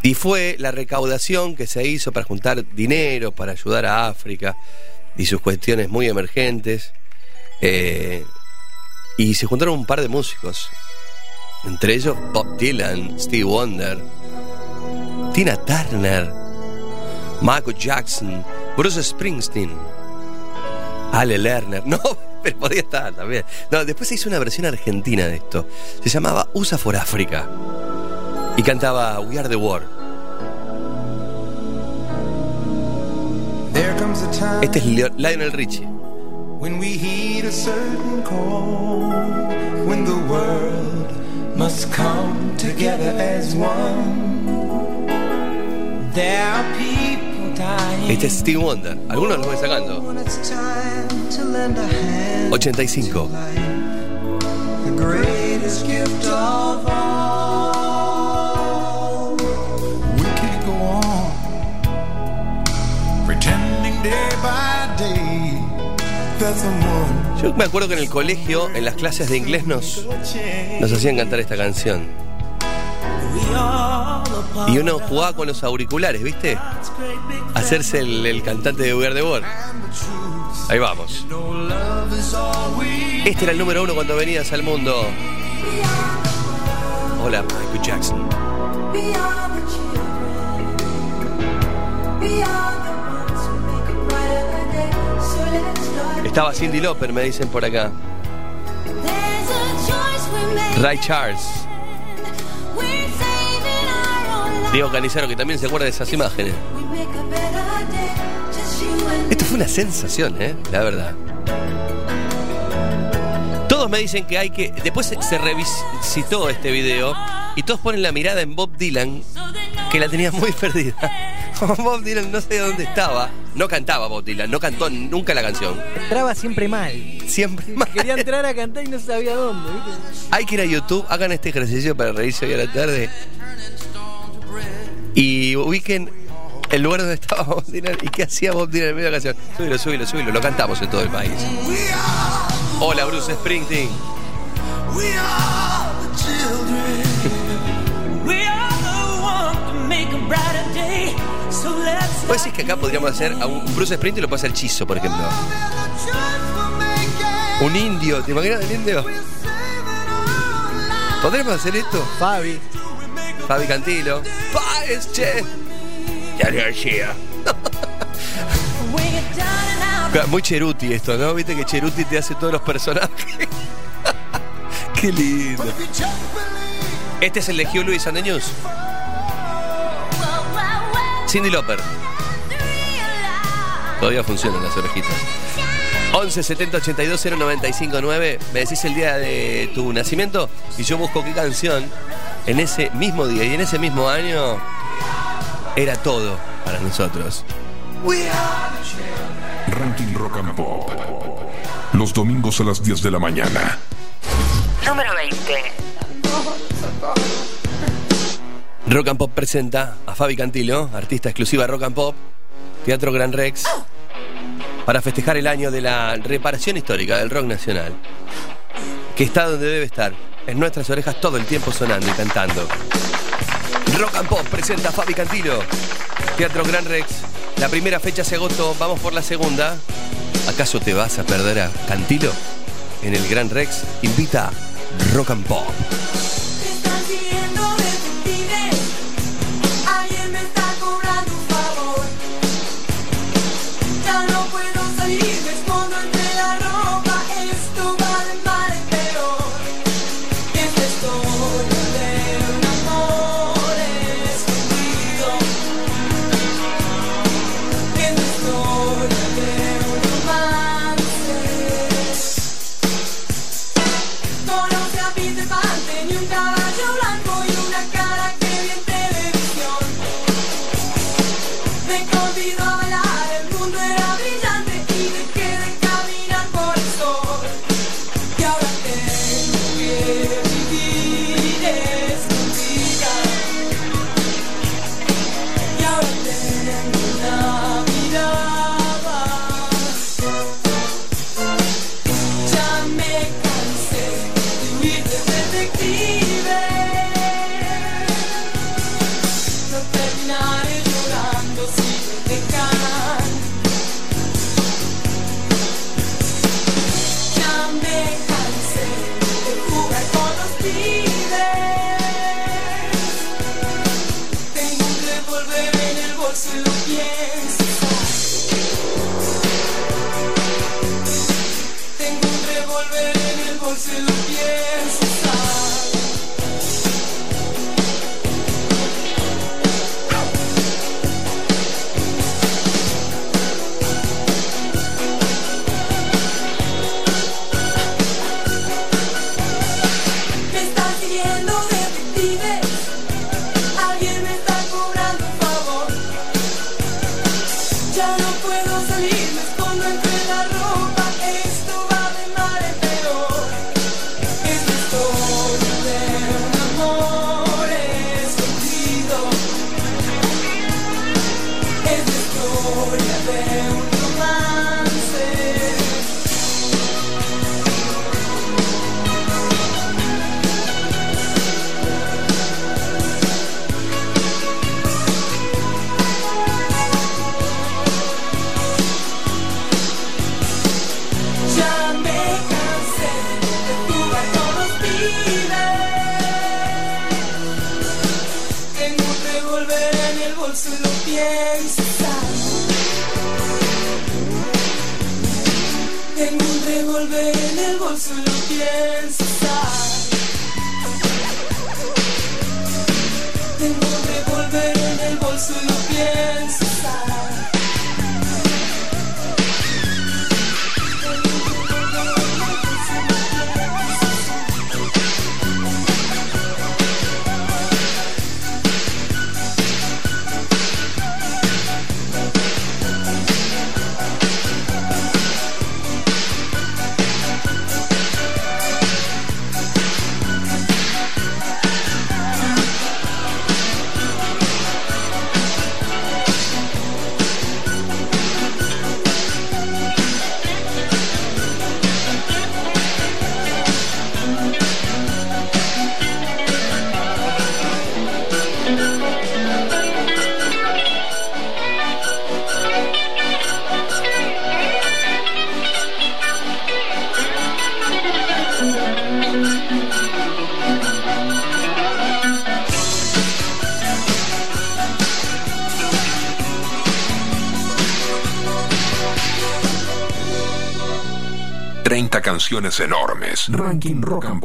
Y fue la recaudación que se hizo para juntar dinero, para ayudar a África y sus cuestiones muy emergentes. Eh, y se juntaron un par de músicos. Entre ellos Bob Dylan, Steve Wonder, Tina Turner, Michael Jackson, Bruce Springsteen, Ale Lerner. No, pero podía estar también. No, después se hizo una versión argentina de esto. Se llamaba USA for Africa. Y cantaba We Are the War. There comes a time Este es Lionel Richie. when we heed a certain call, when the world must come together as one. There are people Este es Steve Wonder. Algunos los voy sacando. when it's time to lend a hand. 85. The greatest gift of all. We can't go on pretending day by day that someone Yo me acuerdo que en el colegio, en las clases de inglés, nos, nos hacían cantar esta canción. Y uno jugaba con los auriculares, ¿viste? Hacerse el, el cantante de Are the War. Ahí vamos. Este era el número uno cuando venías al mundo. Hola, Michael Jackson. Estaba Cindy Lauper, me dicen por acá. Ray Charles. Diego Canizaro, que también se acuerda de esas imágenes. Esto fue una sensación, ¿eh? La verdad. Todos me dicen que hay que. Después se- se revisitó este video y todos ponen la mirada en Bob Dylan, que la tenía muy perdida. Bob Dylan no sé dónde estaba. No cantaba Bob Dylan, no cantó nunca la canción. Entraba siempre mal. Siempre mal. Quería entrar a cantar y no sabía dónde, ¿viste? Hay que ir a YouTube, hagan este ejercicio para reírse hoy a la tarde. Y ubiquen El lugar donde estaba Bob Dylan y qué hacía Bob Dylan en medio de la canción. Súbilo, súbilo, súbilo. Lo cantamos en todo el país. Hola, Bruce Springsteen. ¿Vos decís que acá podríamos hacer a un Bruce Springsteen lo puede hacer Chizo, por ejemplo? Un indio, ¿te imaginas el indio? ¿Podremos hacer esto? Fabi. Fabi Cantilo. Paes, che. Muy Cheruti esto, ¿no? Viste que Cheruti te hace todos los personajes. Qué lindo. Este es el de Hugh Lewis and the News. Cindy Lauper. Todavía funcionan las orejitas. 11 70 82 095 9. Me decís el día de tu nacimiento y yo busco qué canción en ese mismo día y en ese mismo año era todo para nosotros. Ranking Rock and Pop. Los domingos a las 10 de la mañana. Número 20. Rock and Pop presenta a Fabi Cantilo, artista exclusiva Rock and Pop, Teatro Gran Rex, para festejar el año de la reparación histórica del rock nacional, que está donde debe estar, en nuestras orejas todo el tiempo sonando y cantando. Rock and Pop presenta a Fabi Cantilo, Teatro Gran Rex. La primera fecha se agotó, vamos por la segunda. ¿Acaso te vas a perder a Cantilo? En el Gran Rex invita Rock and Pop. Tengo un revólver en el bolso enormes. Ranking Rock and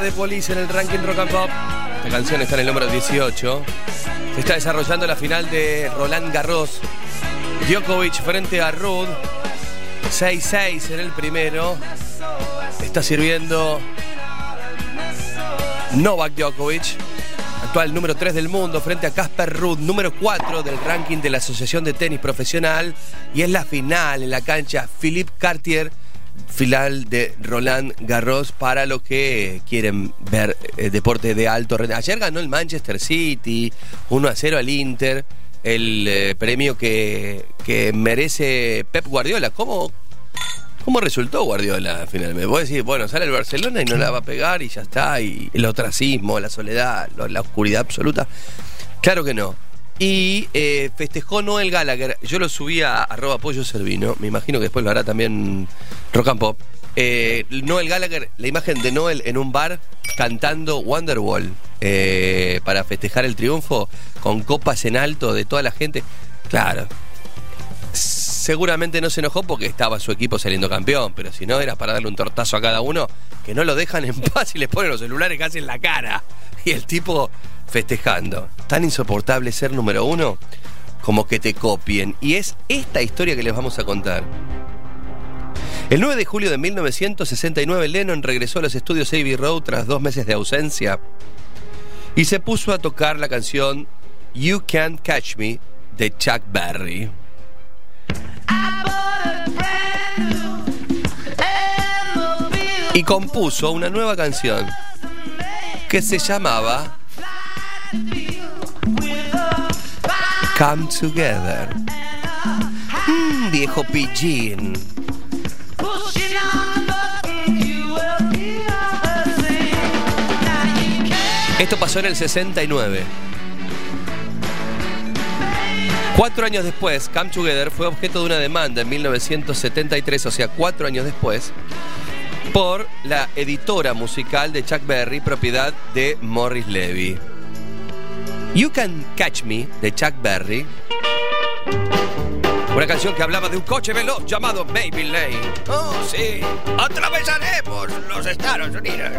de Police en el ranking Rock and Pop. Esta canción está en el número 18. Se está desarrollando la final de Roland Garros. Djokovic frente a Rudd. 6-6 en el primero. Está sirviendo Novak Djokovic, actual número 3 del mundo, frente a Casper Ruud, número 4 del ranking de la Asociación de Tenis Profesional. Y es la final en la cancha Philippe Cartier final de Roland Garros para los que quieren ver eh, deporte de alto renglón. Ayer ganó el Manchester City 1 a 0 al Inter, el eh, premio que, que, merece Pep Guardiola. ¿Cómo, ¿Cómo resultó Guardiola finalmente? Vos decís, bueno, sale el Barcelona y no la va a pegar y ya está, y el ostracismo, la soledad, la oscuridad absoluta. Claro que no. Y eh, festejó Noel Gallagher. Yo lo subí a arroba pollo servino. Me imagino que después lo hará también Rock and Pop. Eh, Noel Gallagher, la imagen de Noel en un bar cantando Wonderwall eh, para festejar el triunfo con copas en alto de toda la gente. Claro, seguramente no se enojó porque estaba su equipo saliendo campeón, pero si no era para darle un tortazo a cada uno, que no lo dejan en paz y les ponen los celulares casi en la cara. Y el tipo festejando. Tan insoportable ser número uno como que te copien. Y es esta historia que les vamos a contar. El 9 de julio de 1969, Lennon regresó a los estudios Abbey Road tras dos meses de ausencia y se puso a tocar la canción You Can't Catch Me de Chuck Berry. Y compuso una nueva canción que se llamaba Come Together. Mm, viejo pillín. Esto pasó en el 69. Cuatro años después, Come Together fue objeto de una demanda en 1973, o sea, cuatro años después, por la editora musical de Chuck Berry, propiedad de Morris Levy. You Can Catch Me, de Chuck Berry, una canción que hablaba de un coche veloz llamado Baby Lane. Oh, sí, atravesaremos los Estados Unidos.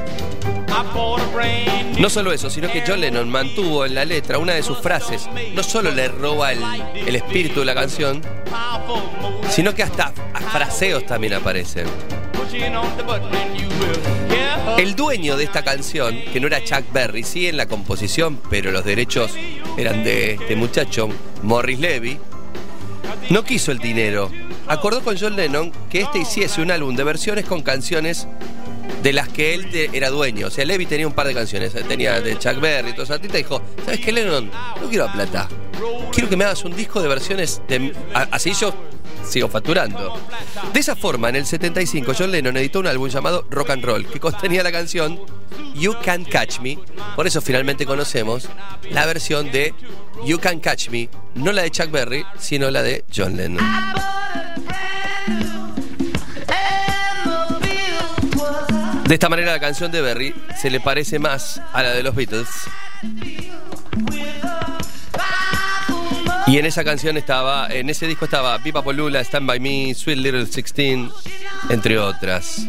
No solo eso, sino que John Lennon mantuvo en la letra una de sus frases. No solo le roba el, el espíritu de la canción, sino que hasta fraseos también aparecen. El dueño de esta canción, que no era Chuck Berry, sí en la composición, pero los derechos eran de este muchacho, Morris Levy, no quiso el dinero. Acordó con John Lennon que este hiciese un álbum de versiones con canciones de las que él era dueño. O sea, Levy tenía un par de canciones. Tenía de Chuck Berry y todo eso. A ti te dijo, ¿sabes qué, Lennon? No quiero la plata. Quiero que me hagas un disco de versiones de... Así yo sigo facturando. De esa forma, en el 75, John Lennon editó un álbum llamado Rock and Roll, que contenía la canción You Can't Catch Me. Por eso finalmente conocemos la versión de You Can Catch Me, no la de Chuck Berry, sino la de John Lennon. De esta manera la canción de Berry se le parece más a la de los Beatles. Y en esa canción estaba, en ese disco estaba Pipa Polula, Stand By Me, Sweet Little Sixteen, entre otras.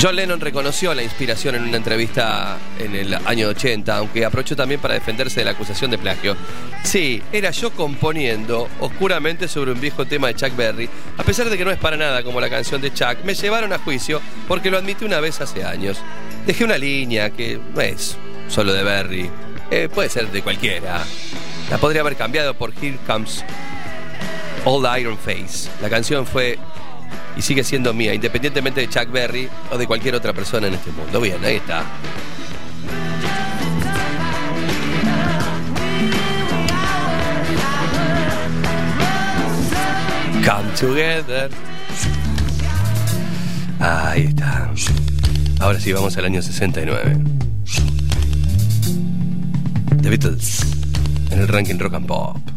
John Lennon reconoció la inspiración en una entrevista en el año 80, aunque aprovechó también para defenderse de la acusación de plagio. Sí, era yo componiendo oscuramente sobre un viejo tema de Chuck Berry, a pesar de que no es para nada como la canción de Chuck, me llevaron a juicio porque lo admití una vez hace años. Dejé una línea que no es solo de Berry, eh, puede ser de cualquiera. La podría haber cambiado por Here Comes Old Iron Face. La canción fue y sigue siendo mía, independientemente de Chuck Berry o de cualquier otra persona en este mundo. Bien, ahí está. Come together. Ahí está. Ahora sí, vamos al año 69. The Beatles en el ranking rock and pop.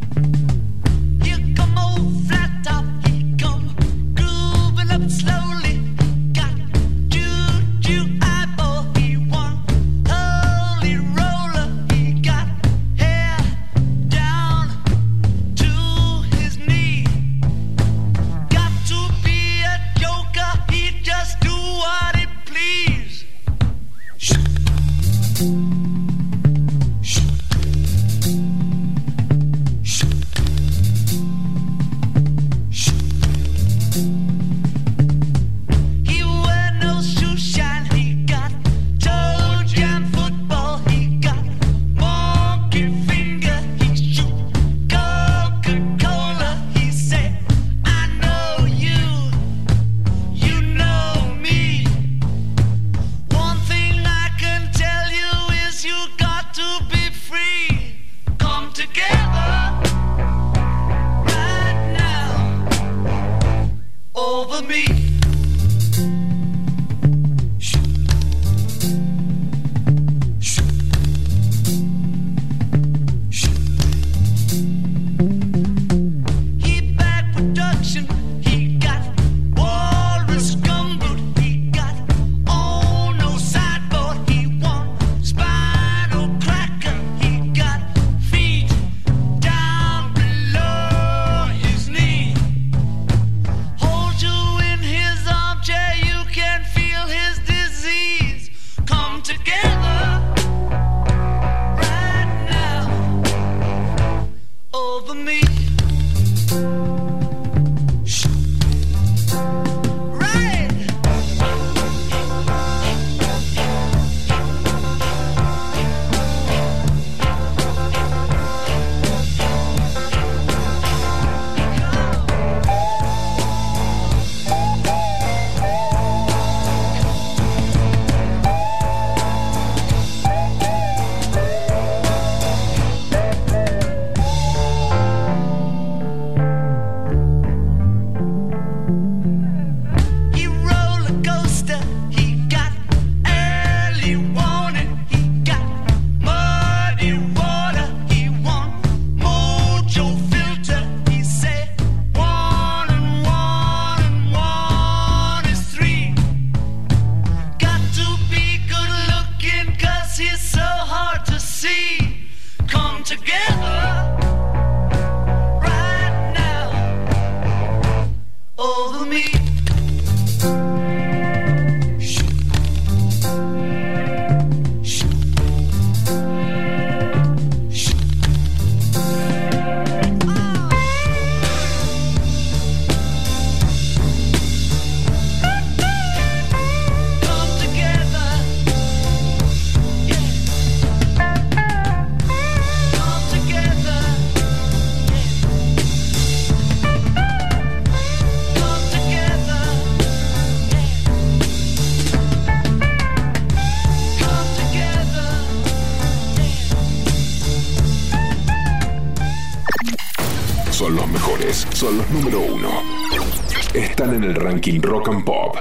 Rock and Pop.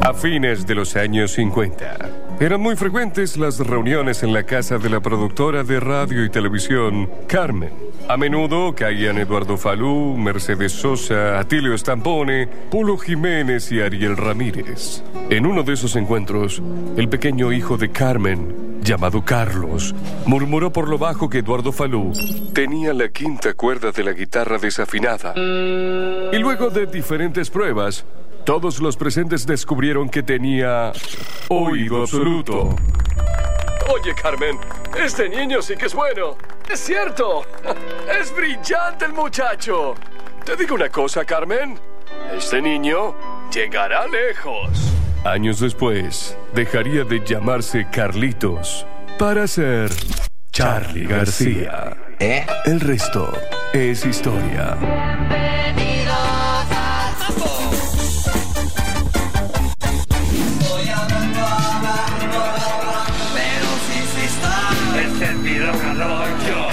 A fines de los años 50, eran muy frecuentes las reuniones en la casa de la productora de radio y televisión, Carmen. A menudo caían Eduardo Falú, Mercedes Sosa, Atilio Stampone, Polo Jiménez y Ariel Ramírez. En uno de esos encuentros, el pequeño hijo de Carmen, llamado Carlos, murmuró por lo bajo que Eduardo Falú tenía la quinta cuerda de la guitarra desafinada. Y luego de diferentes pruebas, todos los presentes descubrieron que tenía oído absoluto. Oye, Carmen, este niño sí que es bueno. Es cierto. Es brillante el muchacho. Te digo una cosa, Carmen. Este niño llegará lejos. Años después, dejaría de llamarse Carlitos para ser Charlie García. ¿Eh? El resto es historia. Pero si sí está el servidor Alonso.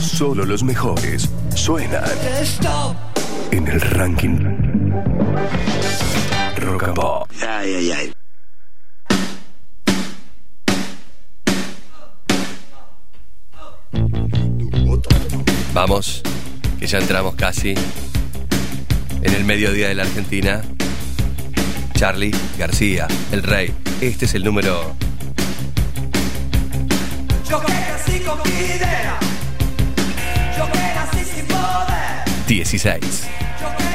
Solo los mejores suenan Stop. En el ranking Rock and Pop. Ay, ay, ay. Vamos, que ya entramos casi en el mediodía de la Argentina. Charlie García, el rey. Este es el número Yo que nací con mi idea. Yo que nací sin poder. 16.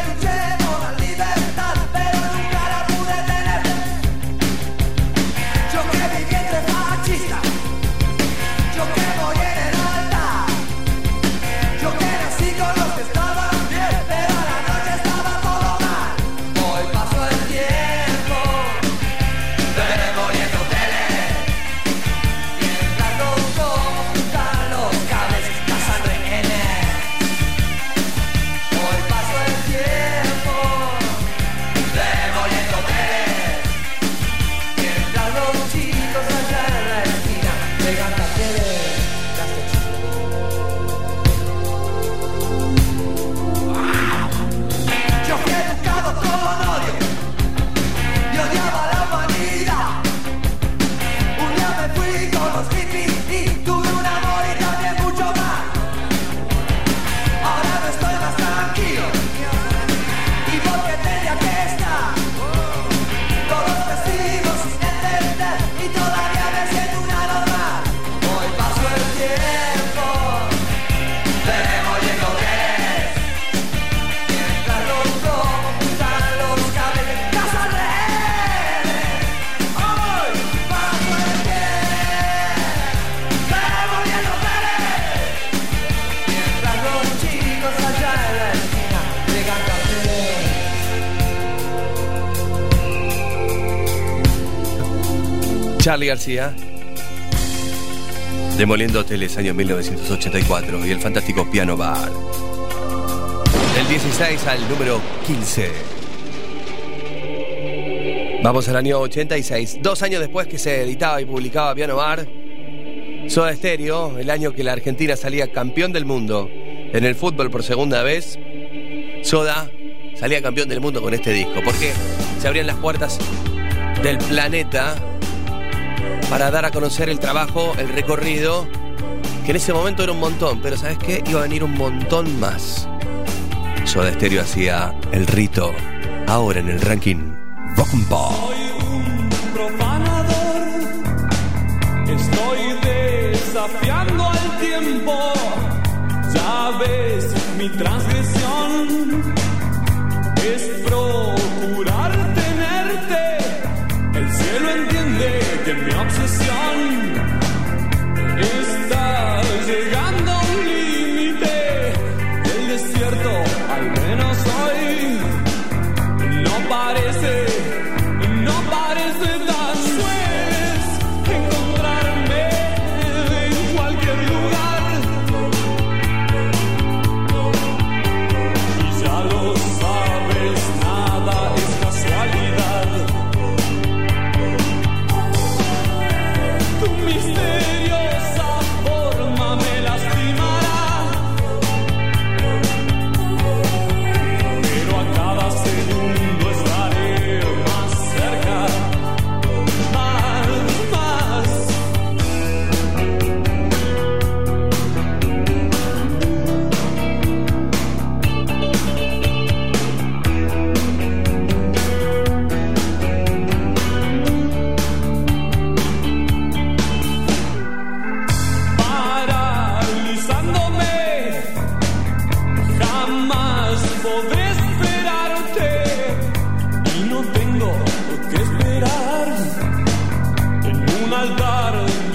Charlie García. Demoliendo hoteles, año 1984. Y el fantástico Piano Bar. Del 16 al número 15. Vamos al año 86. Dos años después que se editaba y publicaba Piano Bar. Soda Stereo, el año que la Argentina salía campeón del mundo en el fútbol por segunda vez. Soda salía campeón del mundo con este disco. Porque se abrían las puertas del planeta para dar a conocer el trabajo, el recorrido, que en ese momento era un montón, pero ¿sabes qué? Iba a venir un montón más. Soda Stereo hacía el rito, ahora en el ranking Rock and Pop. profanador. Estoy desafiando al tiempo. Ya ves mi transgresión. Es procurar tenerte. El cielo que mi obsesión está llegando a un límite. El desierto, al menos hoy, no parece,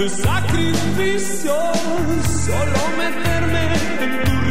de sacrificio, solo meterme en tu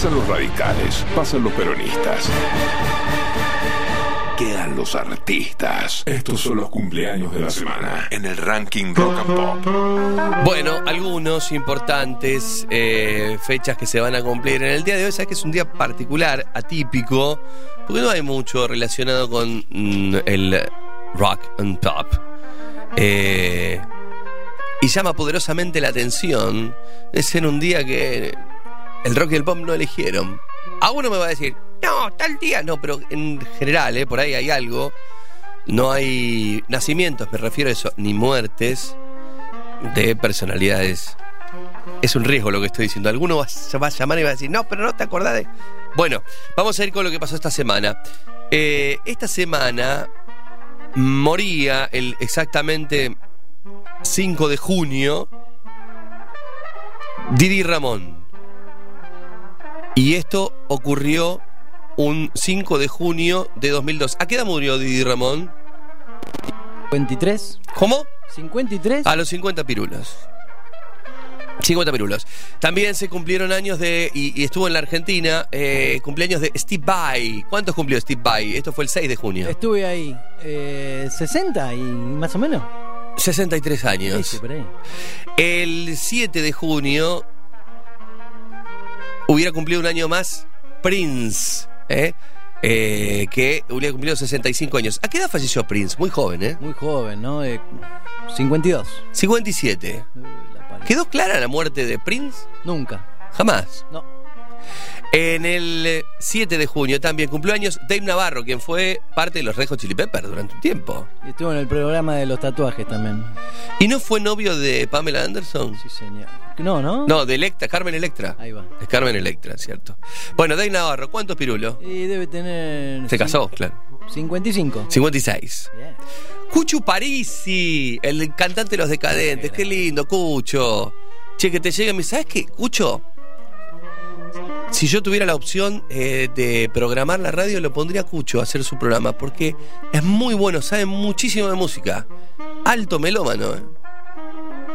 Pasan los radicales, pasan los peronistas. Quedan los artistas. Estos son los cumpleaños de la semana en el ranking Rock and Pop. Bueno, algunos importantes eh, fechas que se van a cumplir en el día de hoy. Sabes que es un día particular, atípico, porque no hay mucho relacionado con mm, el rock and pop. Eh, y llama poderosamente la atención de ser un día que el rock y el pop no eligieron. A uno me va a decir, no, tal día. No, pero en general, eh, por ahí hay algo. No hay nacimientos, me refiero a eso, ni muertes de personalidades. Es un riesgo lo que estoy diciendo. Alguno va, a llamar y va a decir, no, pero no te acordás de. Bueno, vamos a ir con lo que pasó esta semana. Eh, esta semana moría el exactamente 5 de junio Didi Ramón. Y esto ocurrió un 5 de junio de 2002. ¿A qué edad murió Didi Ramón? 53. ¿Cómo? 53. A los 50 pirulos. 50 pirulos. También se cumplieron años de, y, y estuvo en la Argentina, eh, cumpleaños de Steve Vai. ¿Cuántos cumplió Steve Vai? Esto fue el 6 de junio. Estuve ahí. eh, 60 y más o menos. 63 años. Sí, sí, por ahí. El 7 de junio hubiera cumplido un año más Prince, ¿eh? Eh, que hubiera cumplido 65 años. ¿A qué edad falleció Prince? Muy joven, ¿eh? Muy joven, ¿no? Eh, 52. 57. ¿Quedó clara la muerte de Prince? Nunca. Jamás. No. En el eh, 7 de junio también cumplió años Dave Navarro, quien fue parte de los Red Hot Chili Peppers durante un tiempo. Y estuvo en el programa de los tatuajes también. ¿Y no fue novio de Pamela Anderson? Sí, señor. No, ¿no? No, de Electra, Carmen Electra. Ahí va. Es Carmen Electra, cierto. Bueno, Dave Navarro, ¿cuántos pirulos? Y debe tener. Se casó, claro. 55. 56. Bien. Cucho Parisi, el cantante de Los Decadentes. Qué lindo, Cucho. Che, que te llegue dice, ¿sabes qué, Cucho? Si yo tuviera la opción eh, de programar la radio, lo pondría a Cucho a hacer su programa, porque es muy bueno, sabe muchísimo de música. Alto melómano, eh.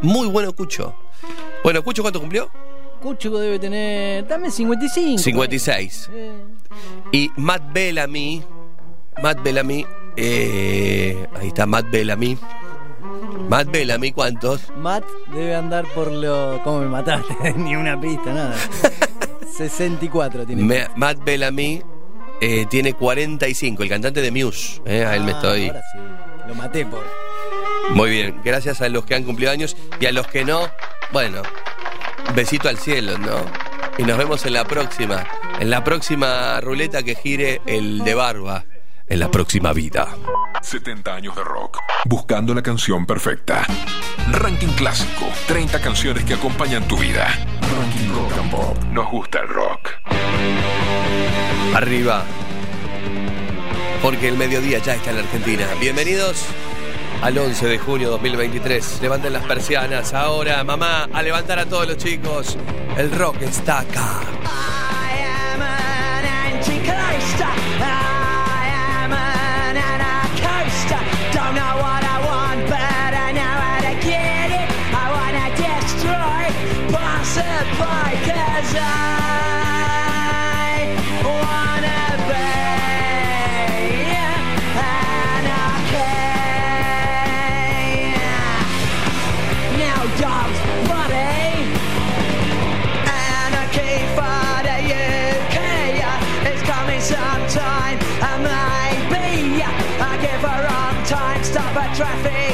Muy bueno Cucho. Bueno, Cucho, ¿cuánto cumplió? Cucho debe tener también 55. 56. Eh, Y Matt Bellamy, Matt Bellamy, eh, ahí está Matt Bellamy. Matt Bellamy, ¿cuántos? Matt debe andar por lo. ¿Cómo me mataste? Ni una pista, nada. 64 tiene. Me- Matt Bellamy eh, tiene 45, el cantante de Muse. eh, a él me Ah, estoy. Ahora sí. Lo maté por. Muy bien, gracias a los que han cumplido años y a los que no, bueno, besito al cielo, ¿no? Y nos vemos en la próxima, en la próxima ruleta que gire el de barba, en la próxima vida. 70 años de rock. Buscando la canción perfecta. Ranking clásico. 30 canciones que acompañan tu vida. Ranking Rock and Pop. Nos gusta el rock. Arriba. Porque el mediodía ya está en la Argentina. Bienvenidos al 11 de junio 2023. Levanten las persianas ahora, mamá, a levantar a todos los chicos. El rock está acá. Antichrist. I traffic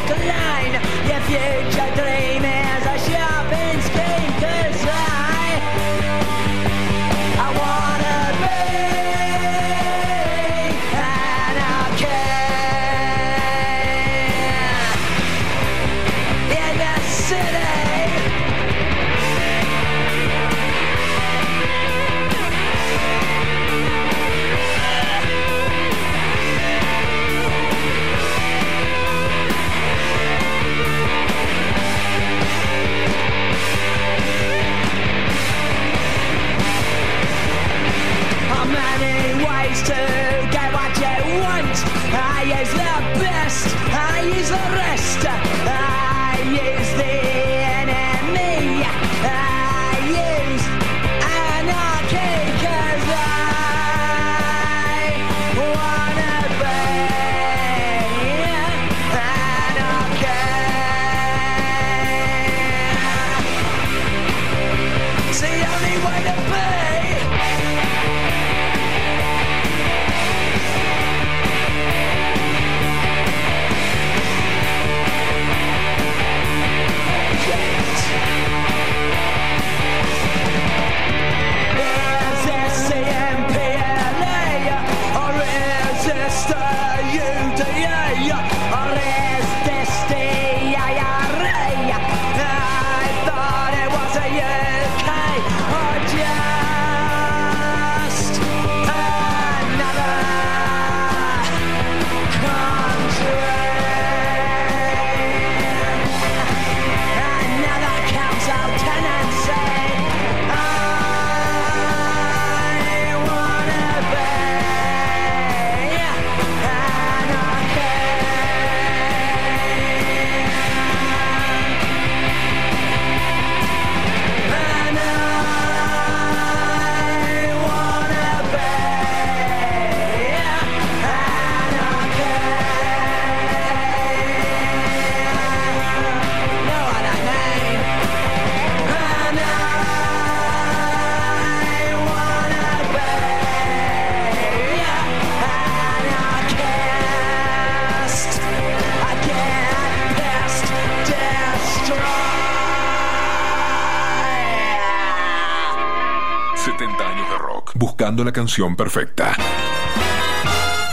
buscando la canción perfecta.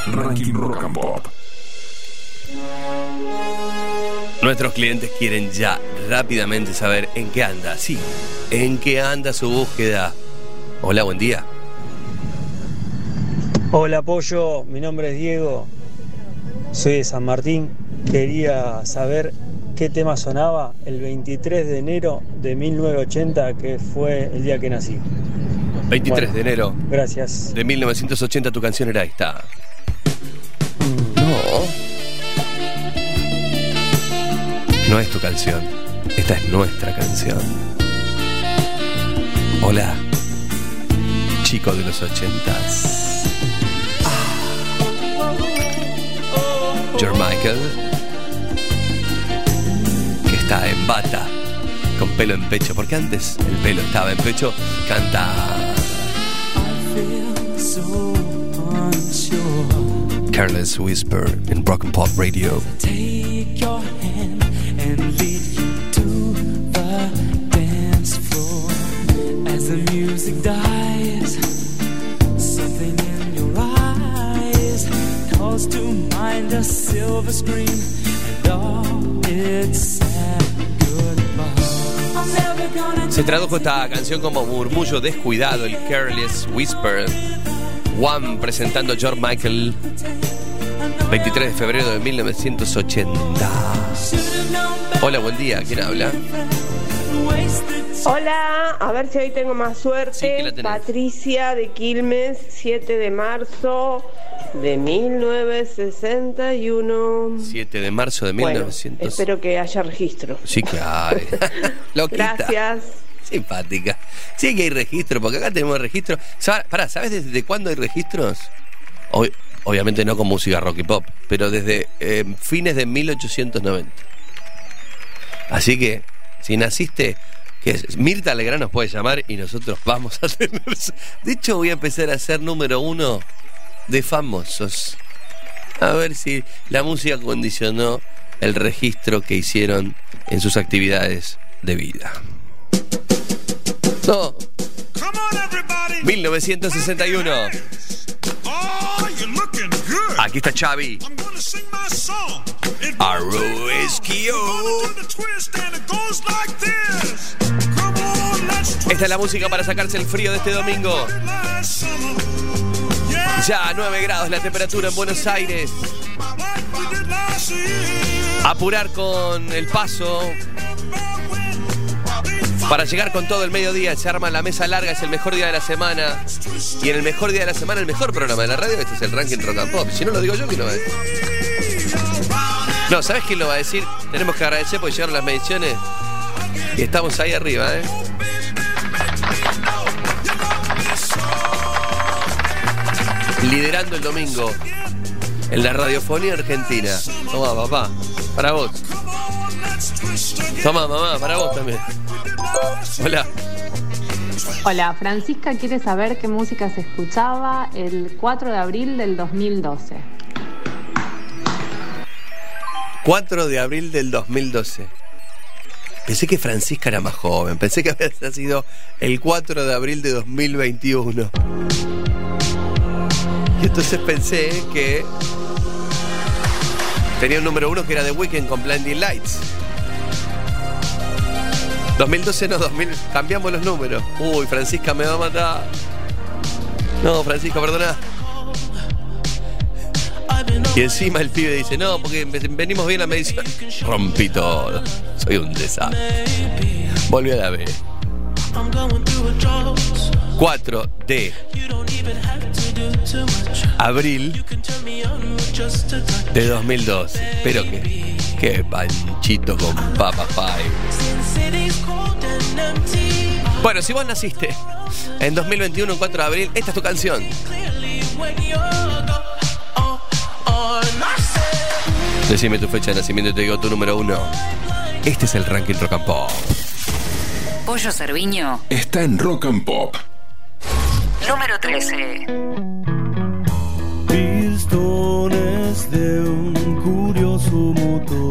Ranking Rock and Pop. Nuestros clientes quieren ya rápidamente saber en qué anda. Sí, en qué anda su búsqueda. Hola, buen día. Hola Pollo, mi nombre es Diego, soy de San Martín. Quería saber qué tema sonaba el 23 de enero de 1980, que fue el día que nací. 23 Bueno, de enero Gracias. de 1980 tu canción era esta. No. No es tu canción. Esta es nuestra canción. Hola, chico de los ochentas. George Michael, que está en bata, con pelo en pecho, porque antes el pelo estaba en pecho, canta so unsure. Careless Whisper in Rock and Pop Radio. Take your hand and lead you to the dance floor. As the music dies, something in your eyes calls to mind a silver screen and all its sad goodbye. I'm never gonna Se tradujo esta canción como murmullo descuidado, el Careless Whisper. One presentando George Michael, 23 de febrero de 1980. Hola, buen día, ¿quién habla? Hola, a ver si hoy tengo más suerte. Sí. Patricia de Quilmes, 7 de marzo de 1961. 7 de marzo de Bueno, 1900. espero que haya registro. Sí que hay. Loquita. Gracias. Simpática. Sí que hay registro, porque acá tenemos registro. Pará, ¿sabes desde cuándo hay registros? Ob- obviamente no con música rock y pop, pero desde eh, fines de 1890. Así que, si naciste, que es- Mirta Legrand nos puede llamar y nosotros vamos a tener. De hecho, voy a empezar a ser número uno de famosos. A ver si la música condicionó el registro que hicieron en sus actividades de vida. No. 1961. Aquí está Xavi. Arroesquio. Esta es la música para sacarse el frío de este domingo. Ya 9 grados la temperatura en Buenos Aires. Apurar con el paso. Para llegar con todo el mediodía, se arma la mesa larga, es el mejor día de la semana. Y en el mejor día de la semana, el mejor programa de la radio, este es el ranking Rock and Pop. Si no lo digo yo, ¿quién lo va a decir? No, ¿sabes quién lo va a decir? Tenemos que agradecer porque llegaron las mediciones. Y estamos ahí arriba, ¿eh? Liderando el domingo en la radiofonía argentina. Toma, papá, para vos. Toma, mamá, para vos también. Hola. Hola, Francisca quiere saber qué música se escuchaba el 4 de abril del 2012. 4 de abril del 2012. Pensé que Francisca era más joven. Pensé que había sido el 4 de abril de 2021. Y entonces pensé que tenía un número uno que era The Weeknd con Blinding Lights. 2012 no, 2000. Cambiamos los números. Uy, Francisca me va a matar. No, Francisca, perdona. Y encima el pibe dice, no, porque venimos bien la medición. Rompí todo. Soy un desastre. Volví a la B. 4 de abril de 2012. Espero que. Qué panchito con papa pie. Bueno, si vos naciste en 2021, en 4 de abril, esta es tu canción. Decime tu fecha de nacimiento y te digo tu número uno. Este es el ranking rock and pop. Pollo Cerviño, Está en Rock and Pop. Número 13. Pistones de un curioso motor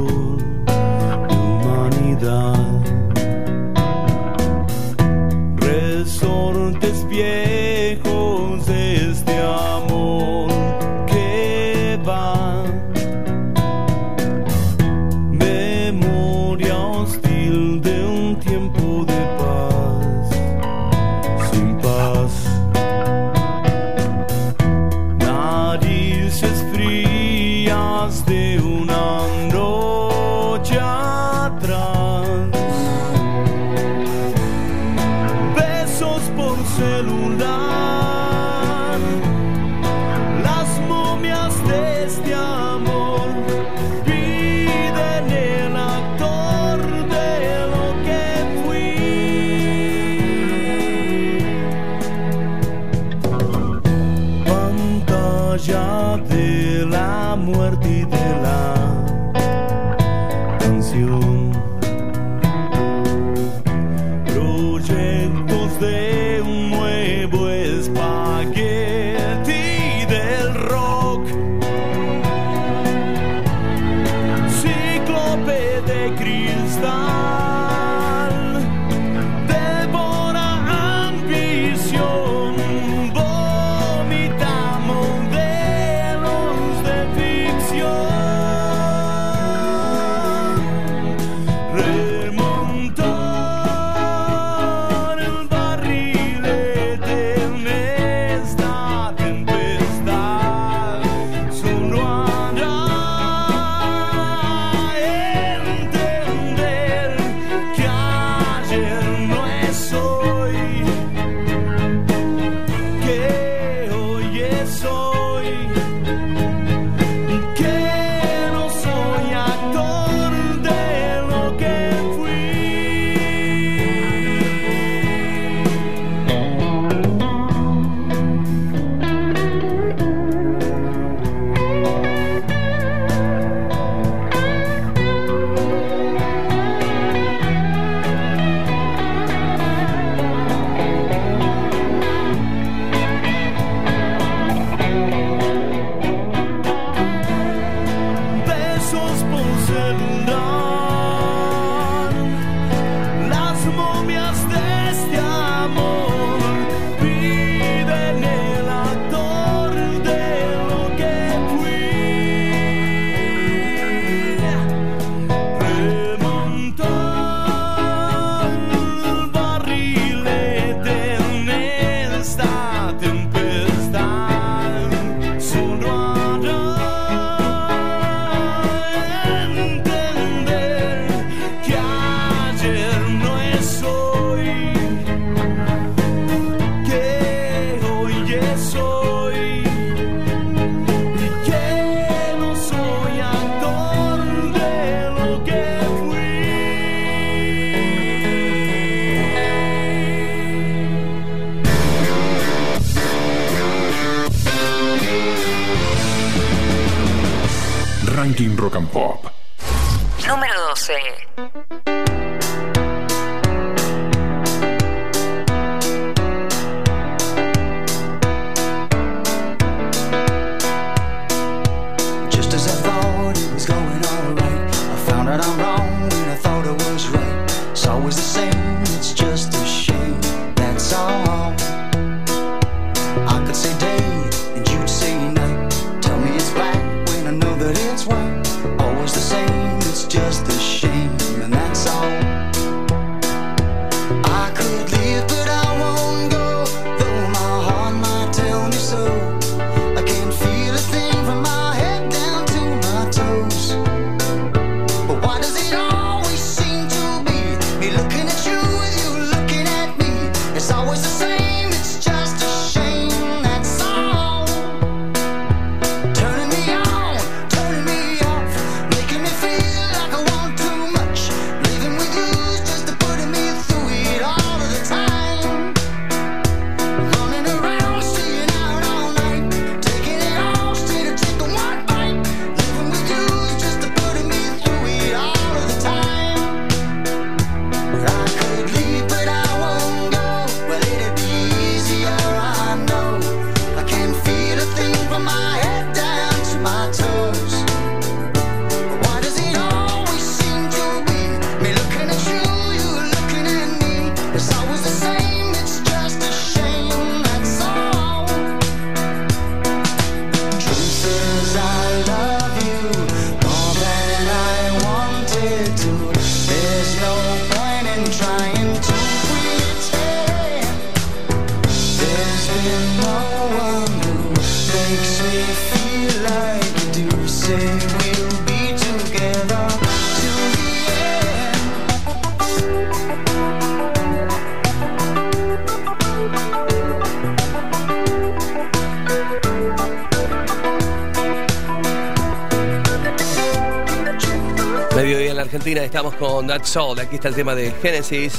Argentina estamos con That's All. Aquí está el tema de Genesis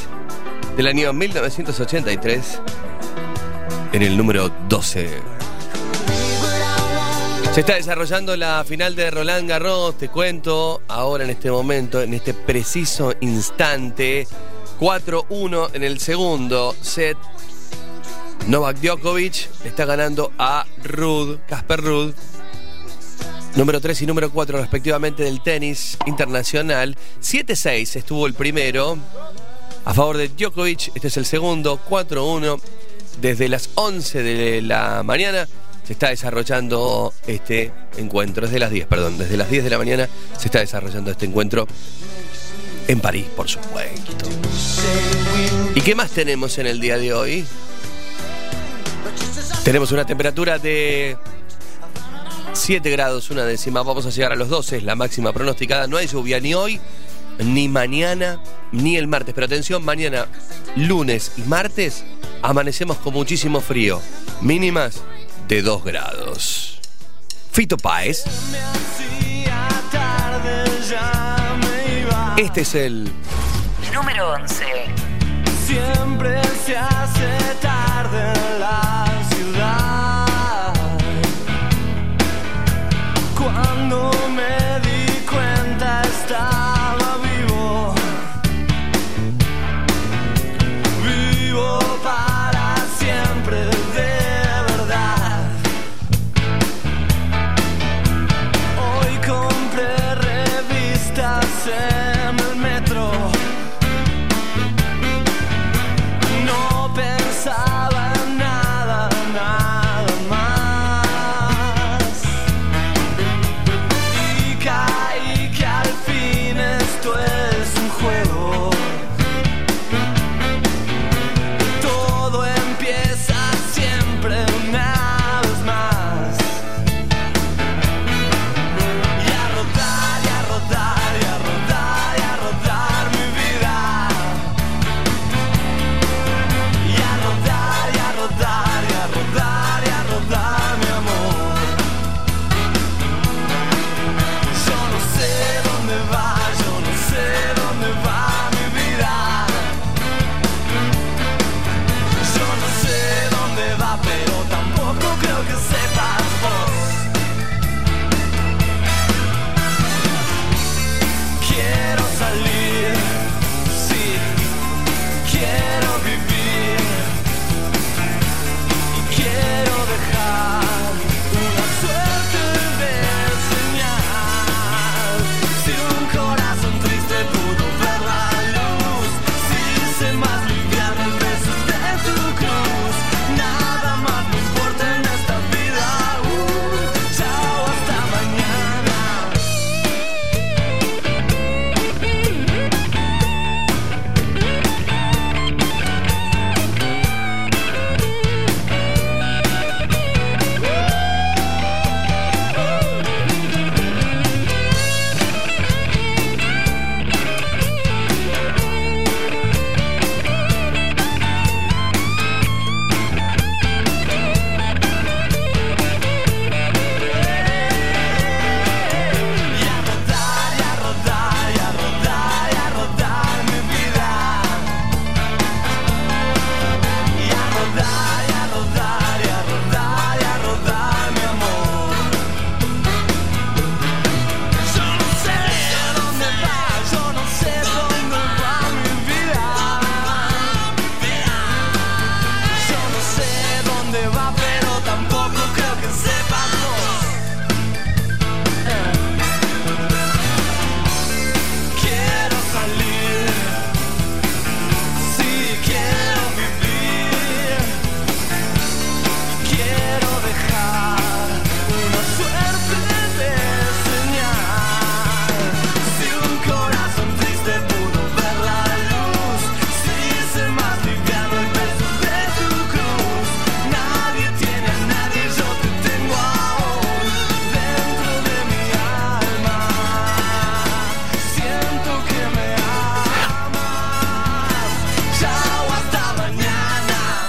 del año 1983 en el número 12. Se está desarrollando la final de Roland Garros, te cuento, ahora en este momento, en este preciso instante, 4-1 en el segundo set. Novak Djokovic está ganando a Rud, Casper Rud, número 3 y número 4 respectivamente del tenis internacional. 7-6 estuvo el primero a favor de Djokovic, este es el segundo, 4-1. Desde las 11 de la mañana se está desarrollando este encuentro, desde las 10, perdón, desde las 10 de la mañana se está desarrollando este encuentro en París, por supuesto. ¿Y qué más tenemos en el día de hoy? Tenemos una temperatura de 7 grados, una décima. Vamos a llegar a los 12, es la máxima pronosticada. No hay lluvia ni hoy, ni mañana, ni el martes. Pero atención, mañana, lunes y martes, amanecemos con muchísimo frío. Mínimas de 2 grados. Fito Páez. Este es el Número 11. Siempre se hace tarde en la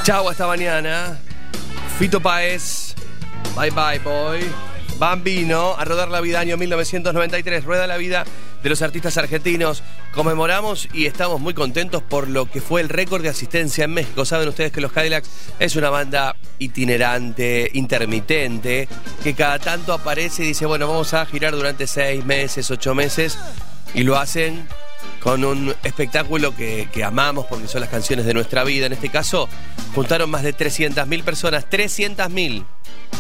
Chau, hasta mañana. Fito Páez. Bye bye, boy. Bambino, a rodar la vida año 1993. Rueda la vida de los artistas argentinos. Conmemoramos y estamos muy contentos por lo que fue el récord de asistencia en México. Saben ustedes que los Cadillacs es una banda itinerante, intermitente, que cada tanto aparece y dice, bueno, vamos a girar durante seis meses, ocho meses. Y lo hacen con un espectáculo que, que amamos porque son las canciones de nuestra vida. En este caso, juntaron más de 300.000 personas. 300.000.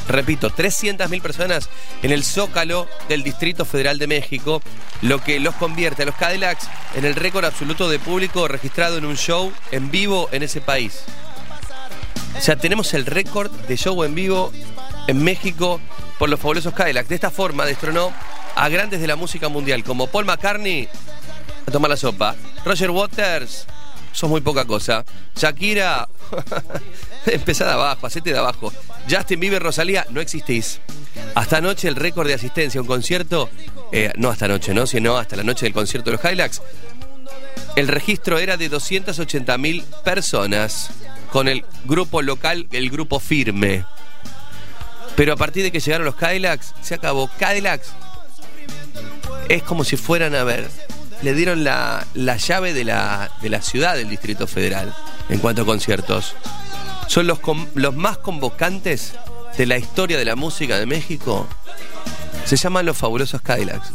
Repito, 300.000 personas en el Zócalo del Distrito Federal de México, lo que los convierte a los Cadillacs en el récord absoluto de público registrado en un show en vivo en ese país. O sea, tenemos el récord de show en vivo en México por los fabulosos Cadillacs. De esta forma destronó a grandes de la música mundial como Paul McCartney, a tomar la sopa, Roger Waters, sos muy poca cosa, Shakira, empezá de abajo, hacete de abajo, Justin Bieber, Rosalía, no existís. Hasta anoche el récord de asistencia a un concierto, eh, no hasta anoche, ¿no? Sino hasta la noche del concierto de los Cadillacs, el registro era de 280 mil personas con el grupo local, el grupo firme. Pero a partir de que llegaron los Cadillacs, se acabó. Cadillacs es como si fueran a ver. Le dieron la, la llave de la, de la ciudad del Distrito Federal en cuanto a conciertos. Son los, los más convocantes de la historia de la música de México. Se llaman los fabulosos Cadillacs.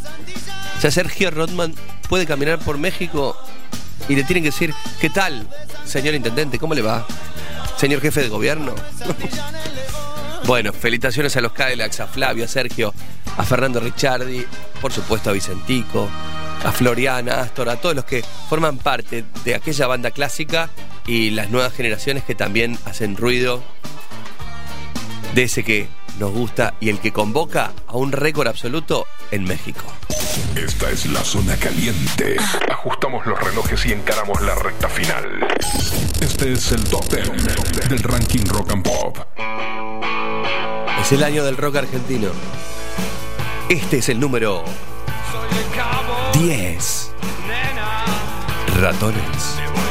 O sea, Sergio Rodman puede caminar por México y le tienen que decir, ¿qué tal, señor intendente? ¿Cómo le va? Señor jefe de gobierno. bueno, felicitaciones a los Cadillacs, a Flavio, a Sergio, a Fernando Ricciardi, por supuesto a Vicentico, a Floriana, a Astor, a todos los que forman parte de aquella banda clásica y las nuevas generaciones que también hacen ruido de ese que nos gusta y el que convoca a un récord absoluto en México. Esta es la zona caliente. Ajustamos los relojes y encaramos la recta final. Este es el top 10 del ranking rock and pop. Es el año del rock argentino. Este es el número 10. Ratones.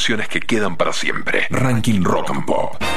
Canciones que quedan para siempre. Ranking rock and pop.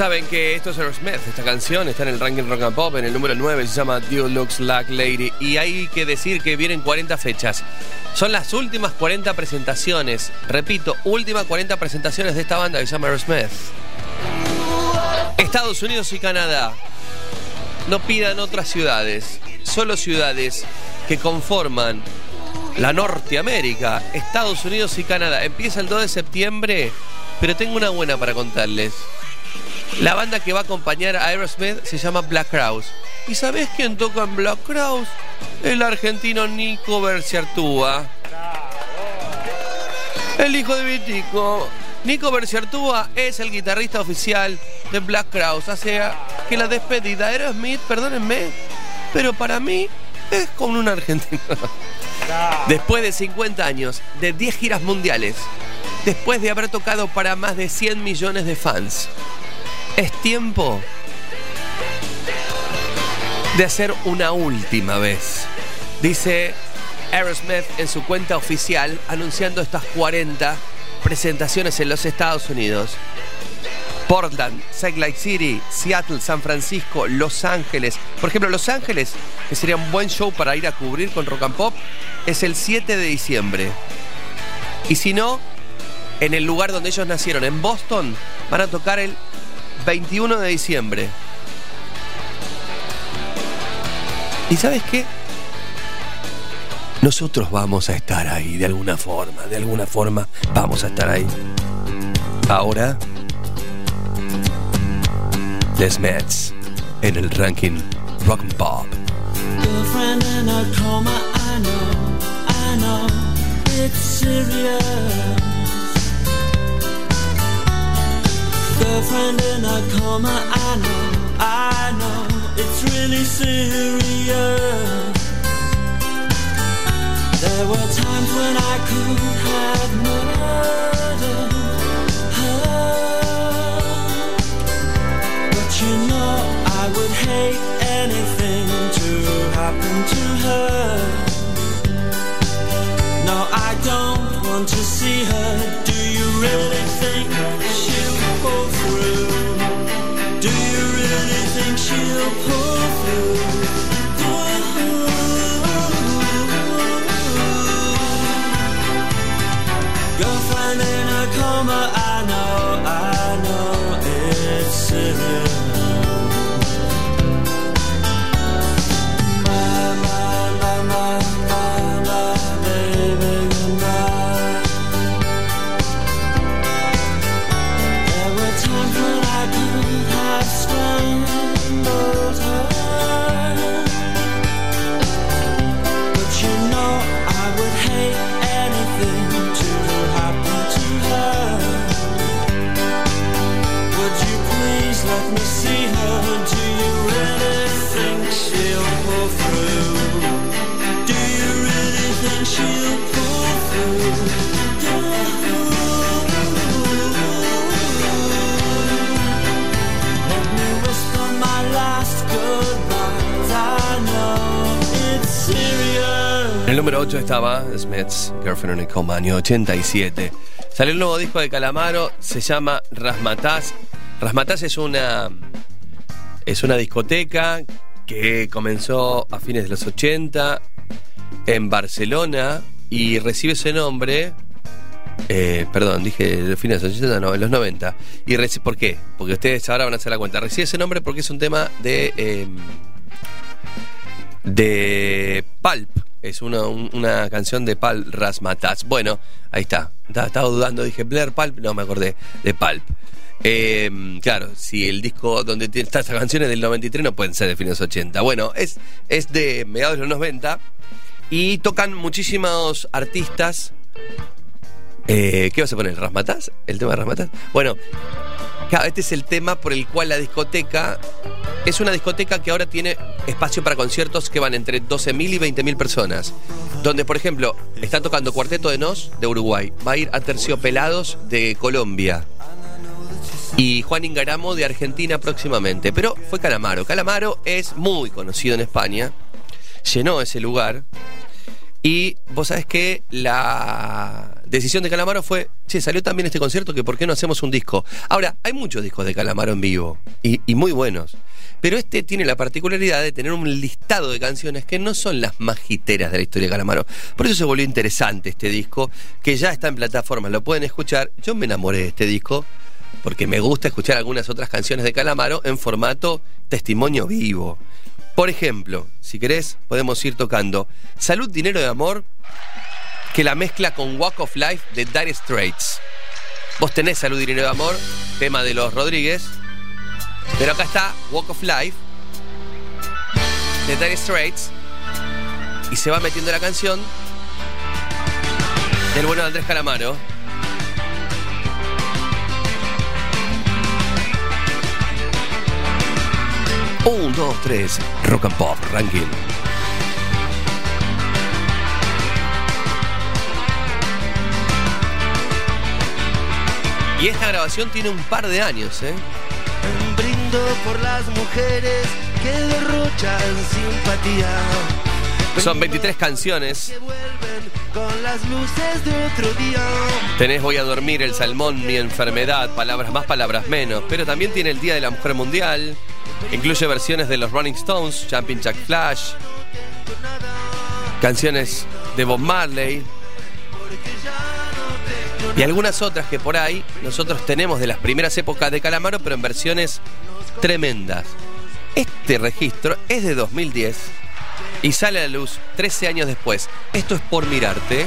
Saben que esto es Aerosmith, esta canción está en el ranking rock and pop, en el número 9 se llama You Looks Like Lady y hay que decir que vienen 40 fechas. Son las últimas 40 presentaciones, repito, últimas 40 presentaciones de esta banda que se llama Aerosmith. Estados Unidos y Canadá. No pidan otras ciudades, solo ciudades que conforman la Norteamérica, Estados Unidos y Canadá. Empieza el 2 de septiembre, pero tengo una buena para contarles. La banda que va a acompañar a Aerosmith se llama Black Crowes. ¿Y sabés quién toca en Black Crowes? El argentino Nico Berciartúa. El hijo de Vitico. Nico Berciartúa es el guitarrista oficial de Black Crowes. Hace que la despedida de Aerosmith, perdónenme, pero para mí es como un argentino. Después de 50 años, de 10 giras mundiales, después de haber tocado para más de 100 millones de fans, es tiempo de hacer una última vez. Dice Aerosmith en su cuenta oficial anunciando estas 40 presentaciones en los Estados Unidos. Portland, Salt Lake City, Seattle, San Francisco, Los Ángeles. Por ejemplo, Los Ángeles, que sería un buen show para ir a cubrir con Rock and Pop, es el 7 de diciembre. Y si no, en el lugar donde ellos nacieron, en Boston, van a tocar el 21 de diciembre. ¿Y sabes qué? Nosotros vamos a estar ahí de alguna forma, de alguna forma vamos a estar ahí. Ahora, Les Mets en el ranking Rock and Pop. Girlfriend in a coma, I know, I know, it's really serious. There were times when I could have murdered her. But you know I would hate anything to happen to her. No, I don't want to see her. Do you really think she'll pull through? Do you really think she'll pull through? Girlfriend in a coma, I know, I know it's serious. 88 estaba Smith's Girlfriend on a Coma, año 87. Salió el nuevo disco de Calamaro, se llama Rasmataz. Rasmataz es una, es una discoteca que comenzó a fines de los 80 en Barcelona y recibe ese nombre. Eh, perdón, dije de fines de los 80, no, en los 90. Y recibe, ¿Por qué? Porque ustedes ahora van a hacer la cuenta. Recibe ese nombre porque es un tema de. Eh, de Pulp, es una, un- una canción de Pulp Rasmataz. Bueno, ahí está. Estaba, dudando, dije Blair Pulp, no me acordé de Pulp. Eh, claro, si el disco donde tiene estas canciones del 93 no pueden ser de fines 80. Bueno, es, es de mediados de los 90 y tocan muchísimos artistas. Eh, ¿Qué vas a poner? ¿Rasmataz? ¿El tema de Rasmataz? Bueno, este es el tema por el cual la discoteca es una discoteca que ahora tiene espacio para conciertos que van entre 12.000 y 20.000 personas. Donde, por ejemplo, está tocando Cuarteto de Nos de Uruguay, va a ir a Terciopelados de Colombia y Juan Ingaramo de Argentina próximamente. Pero fue Calamaro. Calamaro es muy conocido en España, llenó ese lugar. Y vos sabés que la decisión de Calamaro fue, che, salió también este concierto que por qué no hacemos un disco. Ahora, hay muchos discos de Calamaro en vivo y, y muy buenos. Pero este tiene la particularidad de tener un listado de canciones que no son las más de la historia de Calamaro. Por eso se volvió interesante este disco, que ya está en plataformas, lo pueden escuchar. Yo me enamoré de este disco porque me gusta escuchar algunas otras canciones de Calamaro en formato testimonio vivo. Por ejemplo, si querés, podemos ir tocando Salud, Dinero de Amor, que la mezcla con Walk of Life de Dire Straits. Vos tenés Salud, Dinero de Amor, tema de los Rodríguez, pero acá está Walk of Life de Dire Straits y se va metiendo la canción del bueno de Andrés Calamaro. Un, dos, tres, Rock and Pop Ranking. Y esta grabación tiene un par de años, ¿eh? Brindo por las mujeres que derrochan simpatía. Son 23 canciones. Con las luces de otro día. Tenés Voy a dormir, El Salmón, Mi Enfermedad, palabras más, palabras menos. Pero también tiene el Día de la Mujer Mundial. Incluye versiones de los Rolling Stones, Jumping Jack Flash. Canciones de Bob Marley. Y algunas otras que por ahí nosotros tenemos de las primeras épocas de Calamaro, pero en versiones tremendas. Este registro es de 2010 y sale a la luz 13 años después. Esto es por mirarte.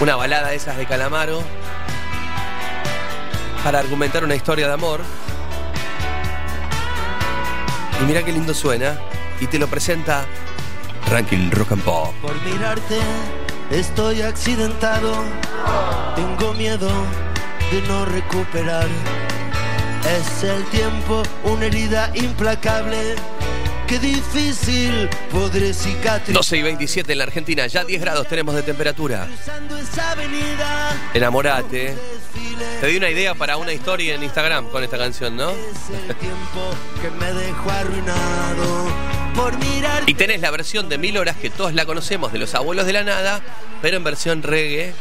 Una balada de esas de Calamaro para argumentar una historia de amor. Y mira qué lindo suena. Y te lo presenta Ranking Rock and Pop. Por mirarte estoy accidentado. Tengo miedo de no recuperar. Es el tiempo una herida implacable. Qué difícil podré cicatrizar 12 y 27 en la Argentina, ya 10 grados tenemos de temperatura. Enamorate. Te di una idea para una historia en Instagram con esta canción, ¿no? Y tenés la versión de Mil Horas que todos la conocemos de los abuelos de la nada, pero en versión reggae,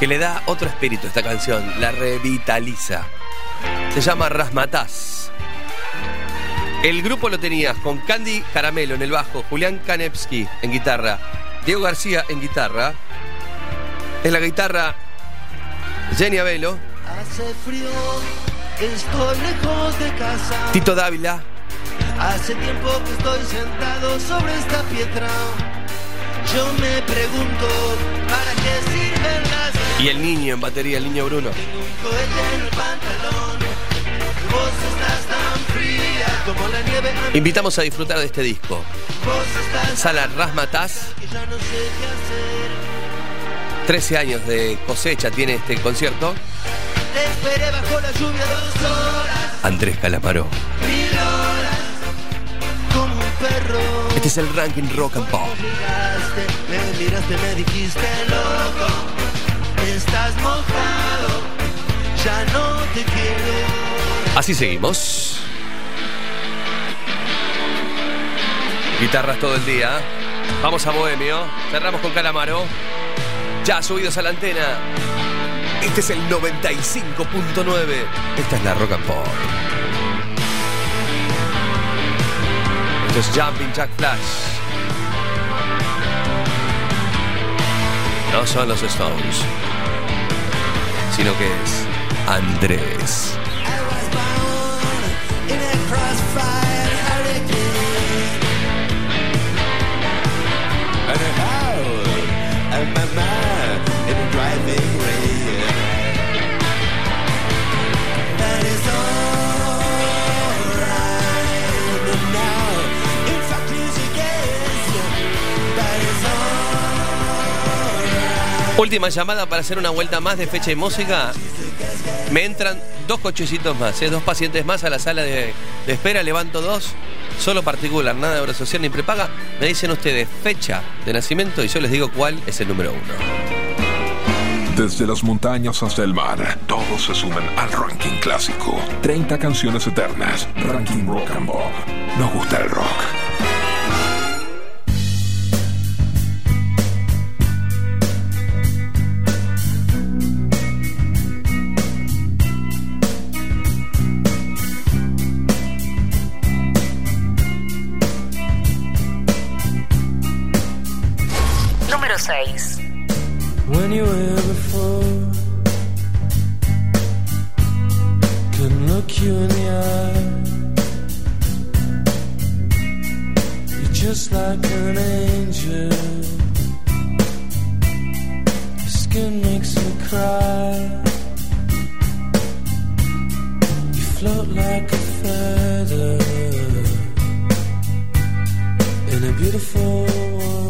que le da otro espíritu a esta canción, la revitaliza. Se llama Rasmataz. El grupo lo tenías con Candy Caramelo en el bajo, Julián Kanevsky en guitarra, Diego García en guitarra, en la guitarra Jenny Abelo, Hace frío, estoy lejos de casa. Tito Dávila, Hace tiempo que estoy sentado sobre esta piedra. Yo me pregunto, ¿para qué sirven las y el niño en batería, el niño Bruno. un cohete en el pantalón? Vos estás tan fría Invitamos a disfrutar de este disco. Sala hacer. 13 años de cosecha tiene este concierto. Andrés Calamaro. Este es el ranking rock and pop. Estás mojado, ya no te quiero. Así seguimos. Guitarras todo el día. Vamos a Bohemio. Cerramos con Calamaro. Ya subidos a la antena. Este es el 95.9. Esta es la Rock and Pop. Esto es Jumping Jack Flash. No son los Stones, sino que es Andrés. Última llamada para hacer una vuelta más de fecha y música. Me entran dos cochecitos más, ¿eh? dos pacientes más a la sala de espera. Levanto dos, solo particular, nada de obra social ni prepaga. Me dicen ustedes fecha de nacimiento y yo les digo cuál es el número uno. Desde las montañas hasta el mar, todos se suman al ranking clásico. 30 canciones eternas. Ranking Rock and Pop. Nos gusta el rock. 6. when you were before. Couldn't look you in the eye. You're just like an angel. Your skin makes me cry. You float like a feather in a beautiful world.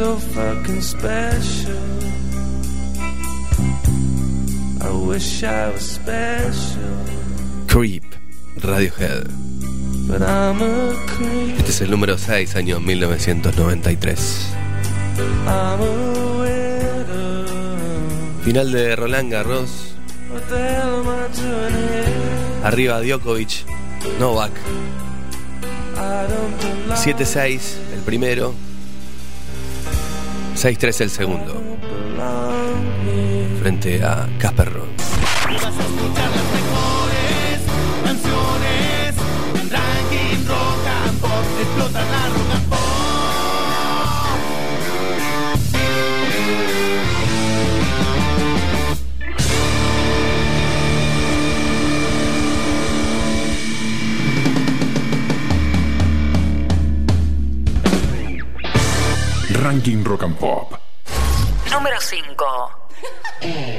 So fucking special. I wish I was special. Creep. Radiohead. But I'm a creep. Este es el número 6, año 1993. I'm a. Final de Roland Garros. Arriba Djokovic. Novak. I don't belong. 7-6 el primero. 6-3 el segundo. Frente a Casper Ruud. Ranking Rock and Pop. Número 5.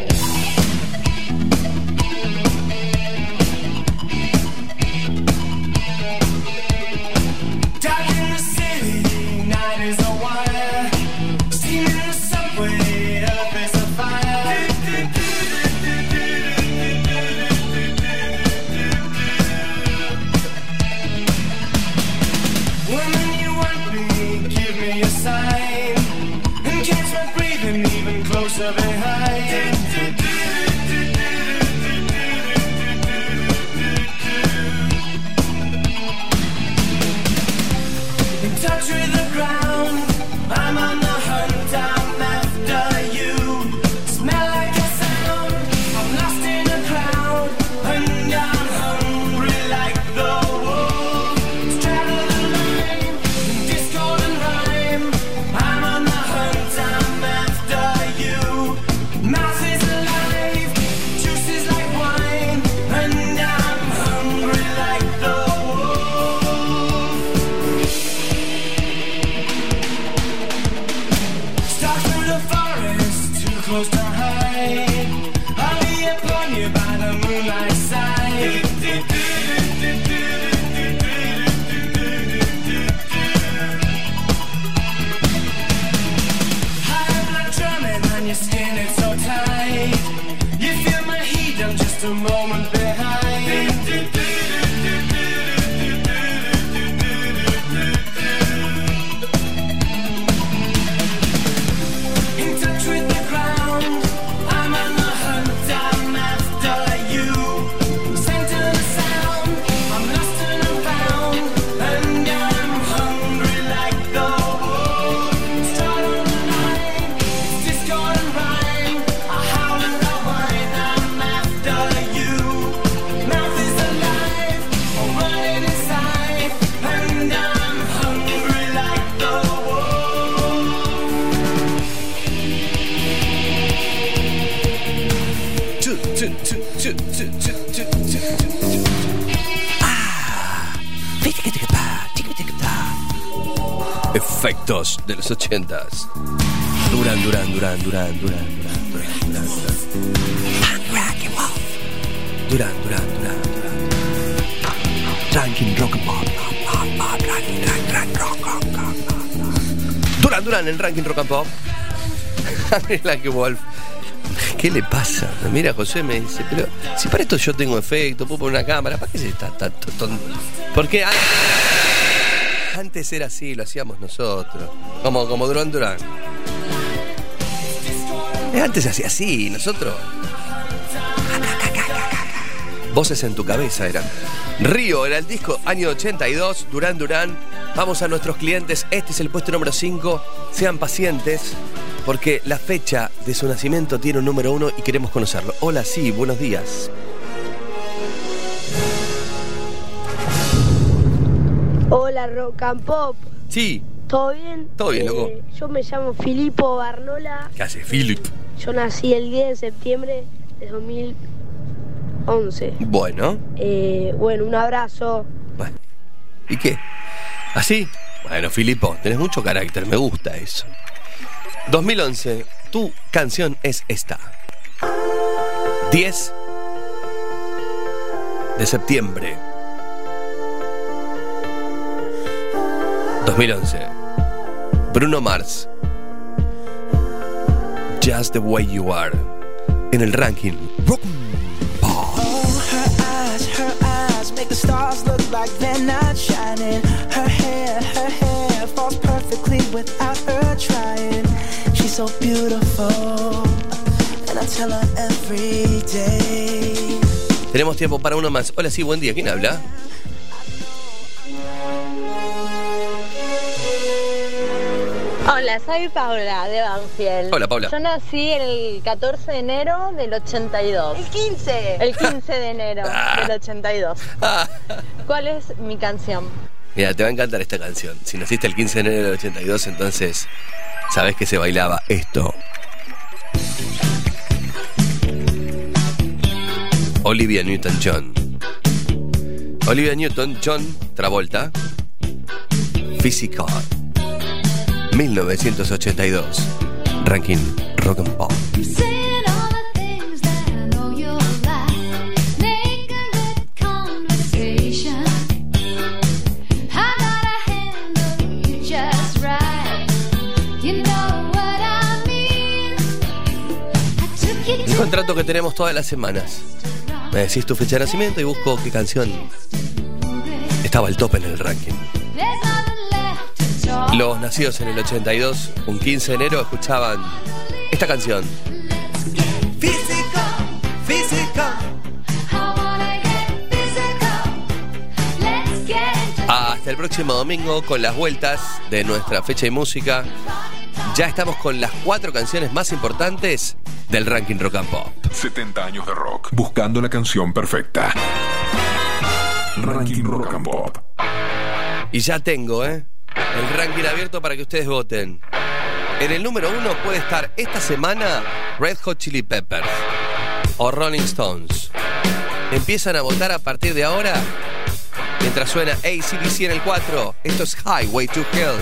De los ochentas. Duran, Duran, Duran, Duran, Duran, Duran, Duran, Duran, Duran. Duran, Duran, Duran, Duran. Ranking Rock and Pop. Duran, Duran, el Ranking Rock and Pop. Like Wolf. ¿Qué le pasa? Mira, José me dice, pero si para esto yo tengo efecto, puedo poner una cámara, ¿para qué se está tanto tonto? Porque an- antes era así, lo hacíamos nosotros, como, como Durán Durán. Eh, Antes hacía así, nosotros. Voces en tu cabeza eran. Río era el disco año 82, Durán Durán. Vamos a nuestros clientes, este es el puesto número 5. Sean pacientes, porque la fecha de su nacimiento tiene un número uno y queremos conocerlo. Hola, sí, buenos días. Hola, Rock and Pop. Sí, ¿Todo bien? Todo bien, loco. Eh, yo me llamo Filipo Barnola. ¿qué hace Philip? Yo nací el 10 de septiembre de 2011. Bueno, Eh, bueno, un abrazo. ¿y qué? ¿Así? Bueno, Filipo, tenés mucho carácter, me gusta eso. 2011, tu canción es esta. 10 de septiembre. 2011. Bruno Mars. Just the way you are. En el ranking. Rock the stars like they're not shining. Her hair, her hair falls perfectly without her trying. She's so beautiful, and I tell her every day. Tenemos tiempo para uno más. Hola, sí, buen día. ¿Quién habla? Hola, soy Paula de Banfield. Hola, Paula. Yo nací el 14 de enero del 82. El 15. El 15 de enero del 82. ¿Cuál es mi canción? Mira, te va a encantar esta canción. Si naciste el 15 de enero del 82, entonces sabes que se bailaba esto. Olivia Newton-John. Olivia Newton-John Travolta. Physical. 1982. Ranking Rock and Pop. Un contrato que tenemos todas las semanas. Me decís tu fecha de nacimiento y busco qué canción estaba al top en el ranking. Los nacidos en el 82, un 15 de enero, escuchaban esta canción. Hasta el próximo domingo con las vueltas de nuestra fecha y música. Ya estamos con las cuatro canciones más importantes del ranking rock and pop. 70 años de rock. Buscando la canción perfecta. Ranking Rock and Pop. Y ya tengo, ¿eh? El ranking abierto para que ustedes voten. En el número uno puede estar esta semana Red Hot Chili Peppers o Rolling Stones. Empiezan a votar a partir de ahora. Mientras suena ACDC en el 4, esto es Highway to Hell.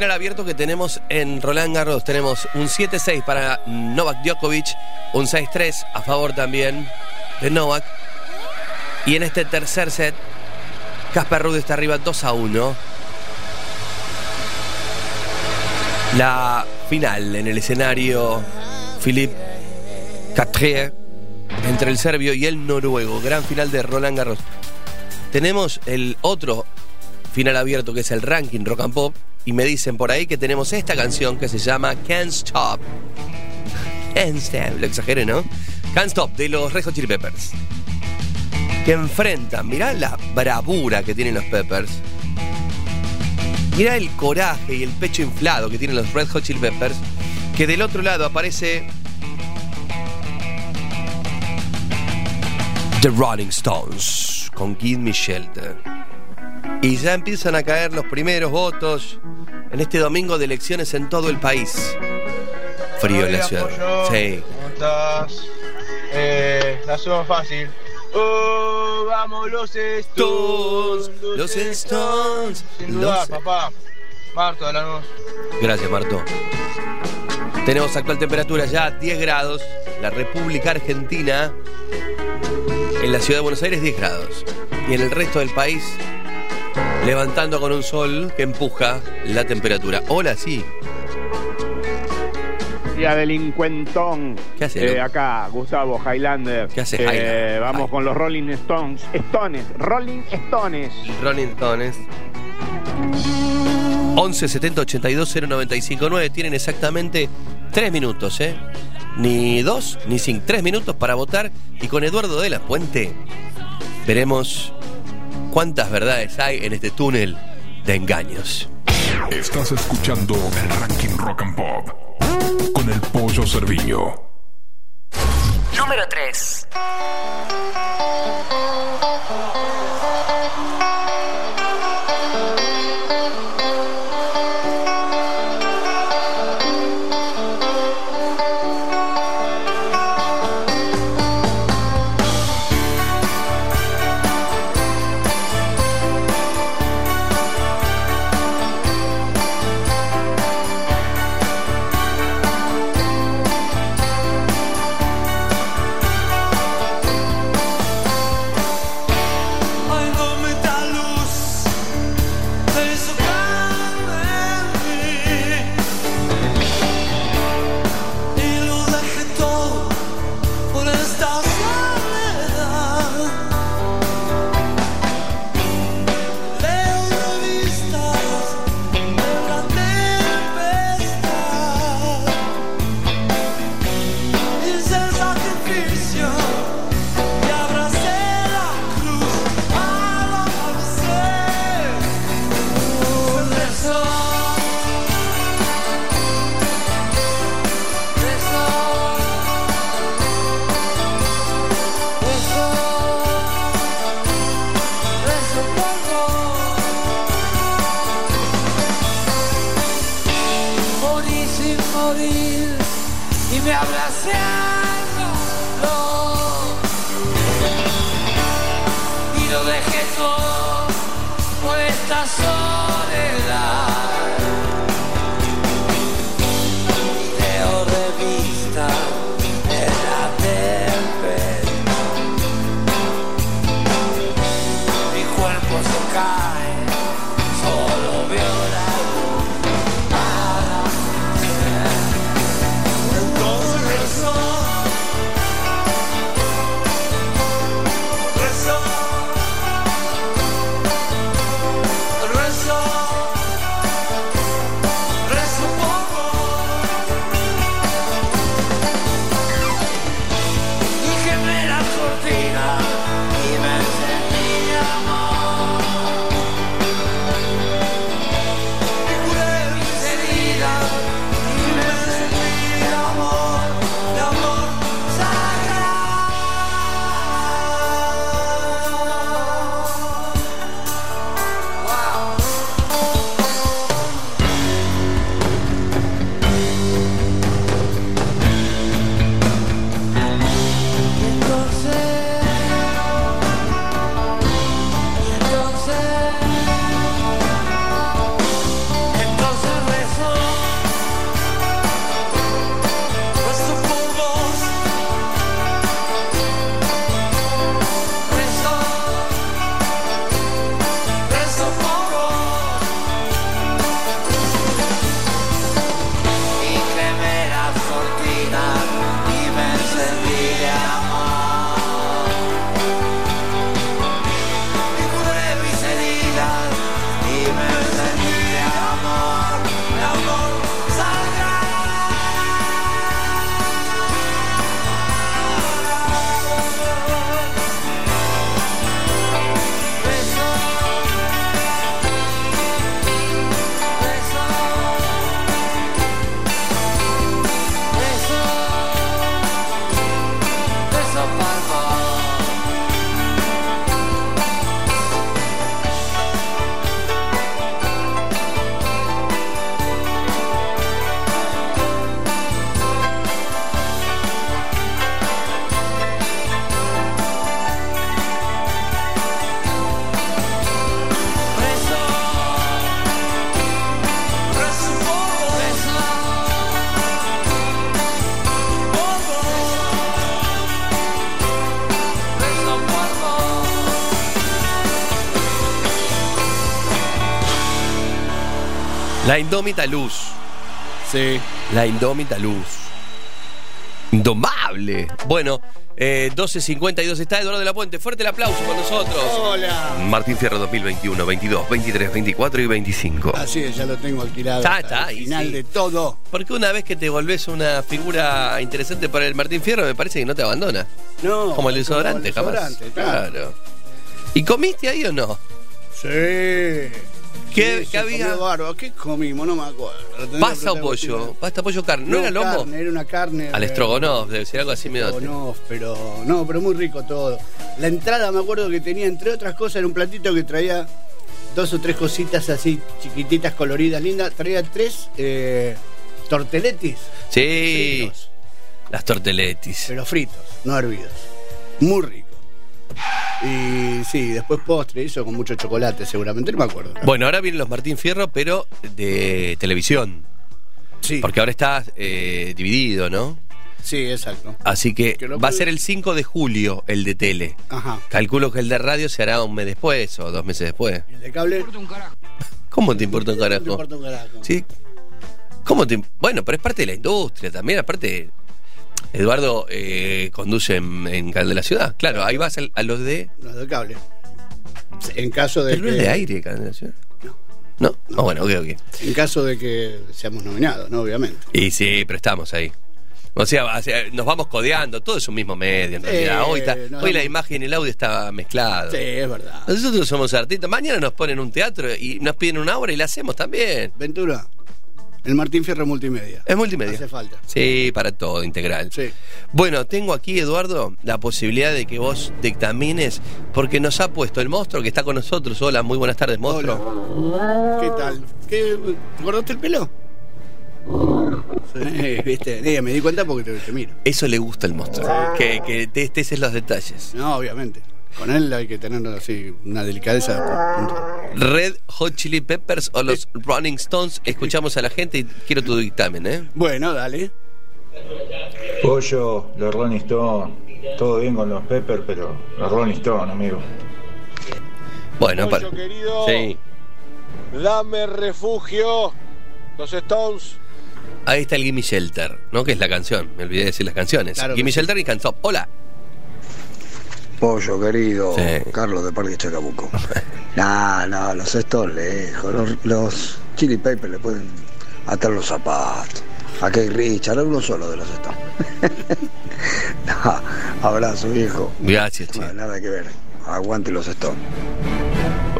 Final abierto que tenemos en Roland Garros tenemos un 7-6 para Novak Djokovic, un 6-3 a favor también de Novak. Y en este tercer set, Casper Ruud está arriba 2 a 1. La final en el escenario, Philippe Catrier, entre el serbio y el noruego. Gran final de Roland Garros. Tenemos el otro final abierto que es el ranking rock and pop. Y me dicen por ahí que tenemos esta canción que se llama Can't Stop. Can't Stop, lo exageré, ¿no? Can't Stop de los Red Hot Chili Peppers. Que enfrentan, mirá la bravura que tienen los Peppers. Mirá el coraje y el pecho inflado que tienen los Red Hot Chili Peppers. Que del otro lado aparece The Rolling Stones con Give Me Shelter. Y ya empiezan a caer los primeros votos en este domingo de elecciones en todo el país. Frío en la ciudad. Sí. ¿Cómo estás? Eh, la subo fácil. Oh, vamos los Stones. Los Stones. Sin dudar, Los- papá. Marto de la. Gracias, Marto. Tenemos actual temperatura ya 10 grados. La República Argentina. En la ciudad de Buenos Aires 10 grados. Y en el resto del país levantando con un sol que empuja la temperatura. Hola, sí. Día delincuentón. ¿Qué hace, Eh, acá, Gustavo Highlander. ¿Qué hace, Eh, Highlander? Vamos Ay. con los Rolling Stones. Stones. Rolling Stones. Rolling Stones. 11 70 82 095 9 tienen exactamente 3 minutos, ¿eh? Ni 2 ni 5, 3 minutos para votar y con Eduardo de la Puente veremos cuántas verdades hay en este túnel de engaños. Estás escuchando el ranking rock and pop con el pollo cerviño. Número 3. Indómita luz. Sí. La indómita luz. Indomable. Bueno, eh, 12.52 está Eduardo de la Puente. Fuerte el aplauso con nosotros. Hola. Martín Fierro 2021, 22, 23, 24 y 25. Así es, ya lo tengo alquilado. Está, está, y final sí. de todo. Porque una vez que te volvés una figura interesante para el Martín Fierro, me parece que no te abandona. No. Como el desodorante, como el jamás. desodorante, claro. claro. ¿Y comiste ahí o no? Sí. ¿Qué- había? ¿Qué comimos? No me acuerdo. ¿Pasta o pollo? ¿Pasta, pollo, carne? ¿No, era lomo? Carne, era una carne. Al eh, estrogonoff, debe ser algo así medio. estrogonoff, pero no, pero muy rico todo. La entrada me acuerdo que tenía, entre otras cosas, era un platito que traía dos o tres cositas así chiquititas, coloridas, lindas. Traía tres eh, torteletis, Sí. Fritos. Las torteletis. pero fritos, no hervidos. Muy rico. Y sí, después postre, eso con mucho chocolate, seguramente, no me acuerdo. Bueno, ahora vienen los Martín Fierro, pero de televisión. Sí. Porque ahora está eh, dividido, ¿no? Sí, exacto. Así que va a ser el 5 de julio el de tele. Ajá. Calculo que el de radio se hará un mes después o dos meses después. ¿Y el de cable? ¿Cómo te importa un carajo? te importa un carajo. Sí. ¿Cómo te.? Bueno, pero es parte de la industria también. Aparte, Eduardo eh, conduce en, en Canal de la Ciudad. Claro, ahí vas al- a, los de. Los de cable. En caso de Pero no que, es de aire, Canal de la Ciudad. No. No, bueno, ok, ok. En caso de que seamos nominados, ¿no? Obviamente. Y sí, pero estamos ahí. O sea, o sea, nos vamos codeando, todo es un mismo medio en realidad. hoy está- nos hoy la imagen y el audio está mezclado. Sí, es verdad. Nosotros somos artistas. Mañana nos ponen un teatro y nos piden una obra y la hacemos también. Ventura, el Martín Fierro Multimedia. Es multimedia. Hace falta. Sí, para todo, integral. Sí. Bueno, tengo aquí, Eduardo, la posibilidad de que vos dictamines, porque nos ha puesto el monstruo que está con nosotros. Hola, muy buenas tardes, monstruo. ¿Qué tal? ¿Qué, ¿Te cortaste el pelo? Sí, viste, me di cuenta porque te, te miro. Eso le gusta al monstruo, que, que te estés en los detalles. No, obviamente. Con él hay que tener así una delicadeza. Red Hot Chili Peppers o los Rolling Stones, escuchamos a la gente y quiero tu dictamen, ¿eh? Bueno, dale. Pollo, los Rolling Stone, todo bien con los Pepper, pero los Rolling Stone, amigo. Bueno, Pollo para. querido. Sí. Dame refugio. Los Stones. Ahí está el Gimme Shelter, ¿no? Que es la canción. Me olvidé de decir las canciones. Claro Gimme sí. Shelter y Can't Stop. Hola. Pollo querido, Sí. Carlos de Parque Chacabuco. No, no, los Stones lejos, los, los Chili Peppers le pueden atar los zapatos. A Kate Richard, uno solo de los Stones. no, abrazo viejo. Gracias, che. No, nada que ver. Aguante los Stones.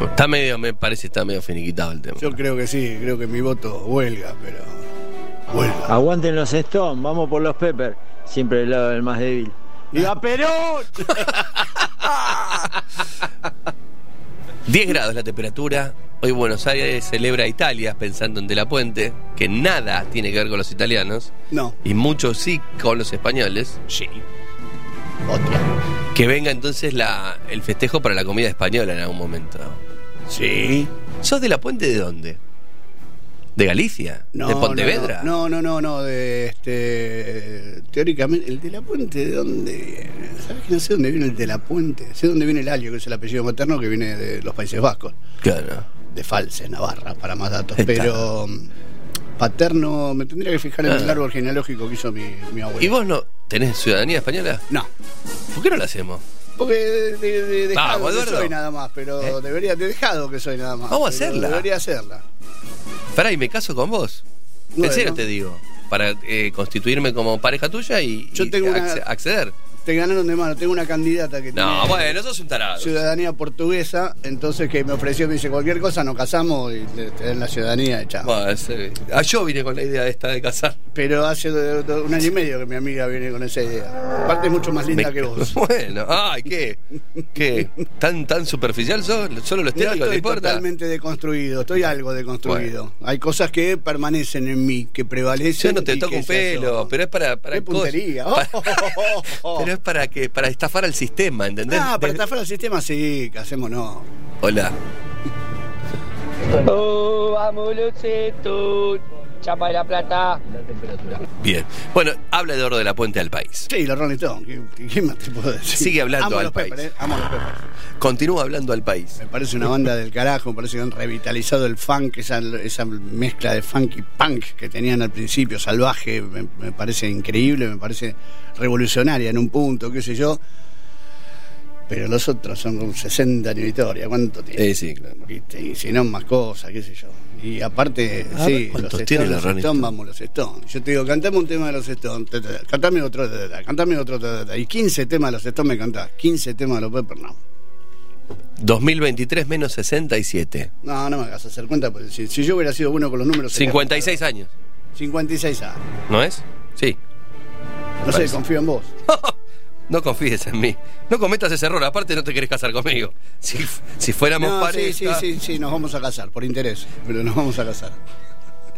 Está medio, me parece, está medio finiquitado el tema. Yo creo que sí, creo que mi voto huelga, pero. Huelga. Aguanten los Stones, vamos por los Pepper. Siempre el lado del más débil. ¡Viva Perón! 10 grados la temperatura. Hoy Buenos Aires celebra a Italia pensando en De la Puente, que nada tiene que ver con los italianos, No. y mucho sí con los españoles. Sí. Otra. Que venga entonces la, el festejo para la comida española en algún momento. Sí. ¿Sos de la Puente de dónde? ¿De Galicia? No, ¿De Pontevedra? No, no, no, no, de este. Teóricamente, ¿el de la Puente de dónde viene? ¿Sabes que no sé dónde viene el de la Puente? Sé dónde viene el Alio, que es el apellido materno que viene de los Países Vascos, Claro. de False, Navarra, para más datos. Pero. mm, Paterno, me tendría que fijar en el Ah. árbol genealógico que hizo mi, mi abuelo. ¿Y vos no tenés ciudadanía española? No. ¿Por qué no la hacemos? Porque de, de- de dejado Vamos, que soy nada más, pero ¿Eh? debería, de dejado que soy nada más. Vamos a hacerla. Debería hacerla. Pará, y me caso con vos. Bueno. En serio te digo. Para eh, constituirme como pareja tuya y, Yo y tengo una- acce- acceder. Te ganaron de mano, tengo una candidata que No, tiene bueno, sos un tarado. ciudadanía portuguesa, entonces que me ofreció, me dice cualquier cosa, nos casamos y te, te dan la ciudadanía chao. Bueno, ese- ah, yo vine con la idea esta de casar. Pero hace do- do- un año y medio que mi amiga viene con esa idea. Aparte es mucho más linda Me- que vos. Bueno, ay, ¿qué? ¿Qué? ¿Tan, tan superficial sos? ¿Solo lo No estético te estoy importa? totalmente deconstruido, estoy algo deconstruido. Hay cosas que permanecen en mí, que prevalecen. Yo no te y toco que un se pelo, asoman. pero es para. para Qué puntería. para- pero es para que para estafar al sistema, ¿entendés? Ah, para estafar al sistema sí, que hacemos no. Hola. Oh, los. Chapa de la Plata. Bien. Bueno, habla de Oro de la Puente al país. Sí, los Rolling Stones. ¿Qué, qué más te puedo decir? Sigue hablando Amo al los país. Peppers, eh, amo los Peppers. Continúa hablando al país. Me parece una banda del carajo, me parece que han revitalizado el funk, esa, esa mezcla de funk y punk que tenían al principio, salvaje, me, me parece increíble, me parece revolucionaria en un punto, qué sé yo. Pero los otros son como 60 años de historia, ¿cuánto tiene? Eh, sí, claro. Y si no, más cosas, qué sé yo. Y aparte, A sí, ver, los ¿cuántos Stones, tiene la los Stones, Stone? vamos los Stones. Yo te digo, cantame un tema de los Stones, ta, ta, ta, cantame otro, ta, ta, ta, cantame otro, y 15 temas de los Stones me cantás, 15 temas de los Peppers, no. 2023 menos 67. No, no me hagas hacer cuenta, porque si, si yo hubiera sido bueno con los números... sería- 56 años. 56 años. ¿No es? Sí. No sé, confío en vos. No confíes en mí. No cometas ese error. Aparte, no te querés casar conmigo. Si, si fuéramos No, pareja. sí, sí, sí, sí, nos vamos a casar, por interés, pero nos vamos a casar.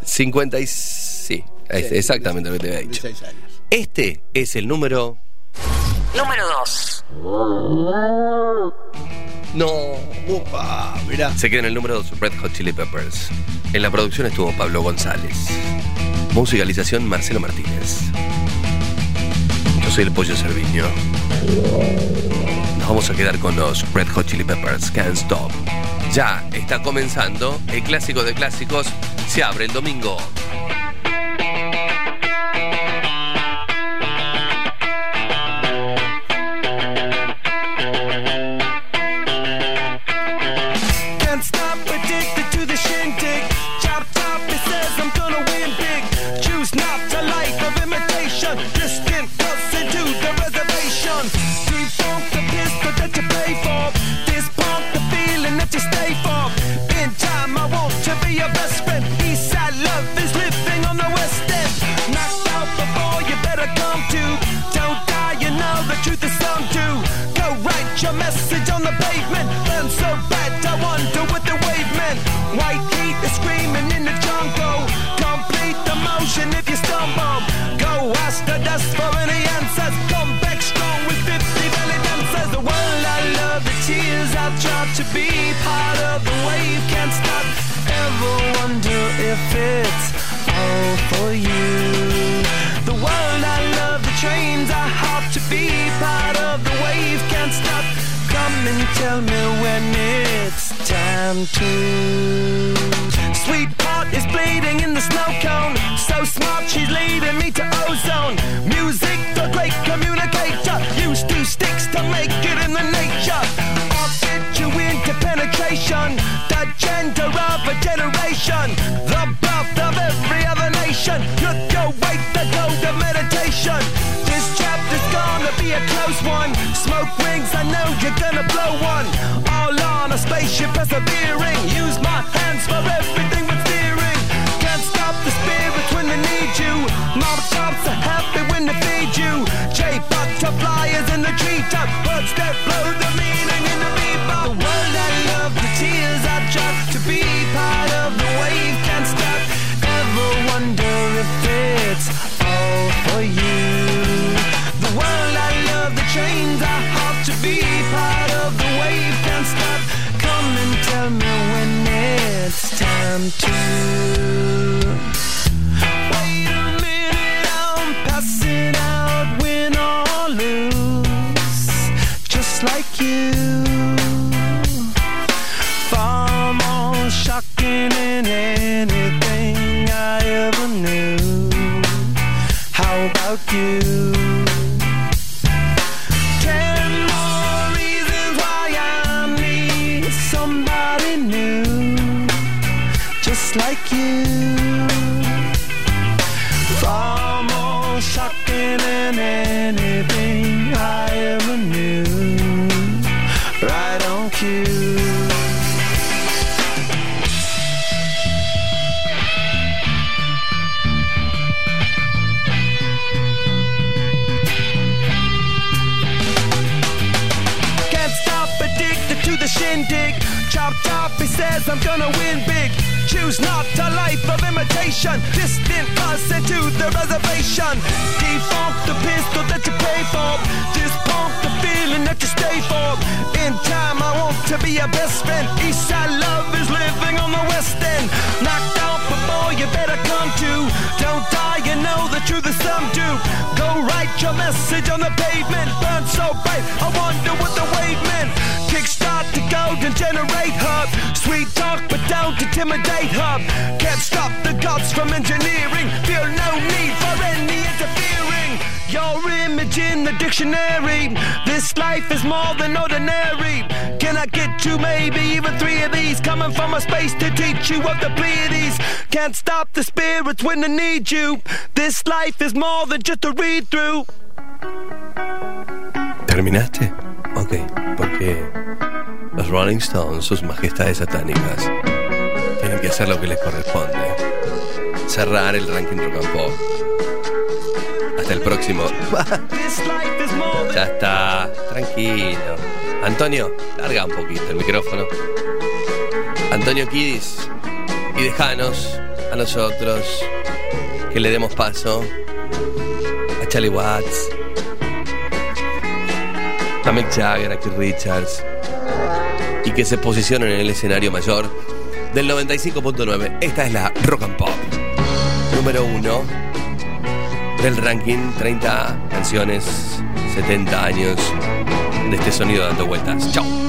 50 y... Sí, es Sí, exactamente lo que te había dicho. 56 años. Este es el número... Número 2. No. Upa, mirá. Se queda en el número 2 Red Hot Chili Peppers. En la producción estuvo Pablo González. Musicalización Marcelo Martínez. El Pollo Cerviño. Nos vamos a quedar con los Red Hot Chili Peppers, Can't Stop. Ya está comenzando el clásico de clásicos. Se abre el domingo. To be part of the wave. Can't stop. Ever wonder if it's all for you? The world I love, the trains I hop to be part of the wave. Can't stop. Come and tell me when it's time to. Sweetheart is bleeding in the snow cone. So smart, she's leading me to ozone. Music, the great communicator. Used two sticks to make it in the nature. The gender of a generation. The birth of every other nation. Look your way, the gold of meditation. This chapter's gonna be a close one. Smoke rings, I know you're gonna blow one. All on a spaceship persevering. Use my hands for everything time to. Wait a minute, I'm passing out, win or lose, just like you. Far more shocking than anything I ever knew. How about you? Chop top, he says I'm gonna win big. Choose not a life of imitation. Distant us into the reservation. Defunct the pistol that you pay for. This punk the feeling that you stay for. In time, I want to be your best friend. East side love is living on the west end. Knocked out before you better come to. Don't die, you know the truth is some do. Go write your message on the pavement. Burn so bright, I wonder what the generate hub. Sweet talk, but don't intimidate hub. Can't stop the gods from engineering. Feel no need for any interfering. Your image in the dictionary. This life is more than ordinary. Can I get you maybe even three of these? Coming from a space to teach you of the Pleiades. Can't stop the spirits when they need you. This life is more than just a read through. ¿Terminaste? Ok, porque los Rolling Stones, sus majestades satánicas, tienen que hacer lo que les corresponde. Cerrar el ranking rock and. Hasta el próximo. ya está, tranquilo. Antonio, larga un poquito el micrófono. Antonio Kiddis, y dejanos a nosotros que le demos paso a Charlie Watts, a Mick Jagger, a Keith Richards y que se posicionen en el escenario mayor del 95.9. Esta es la Rock and Pop número uno del ranking 30 canciones, 70 años de este sonido dando vueltas. Chao.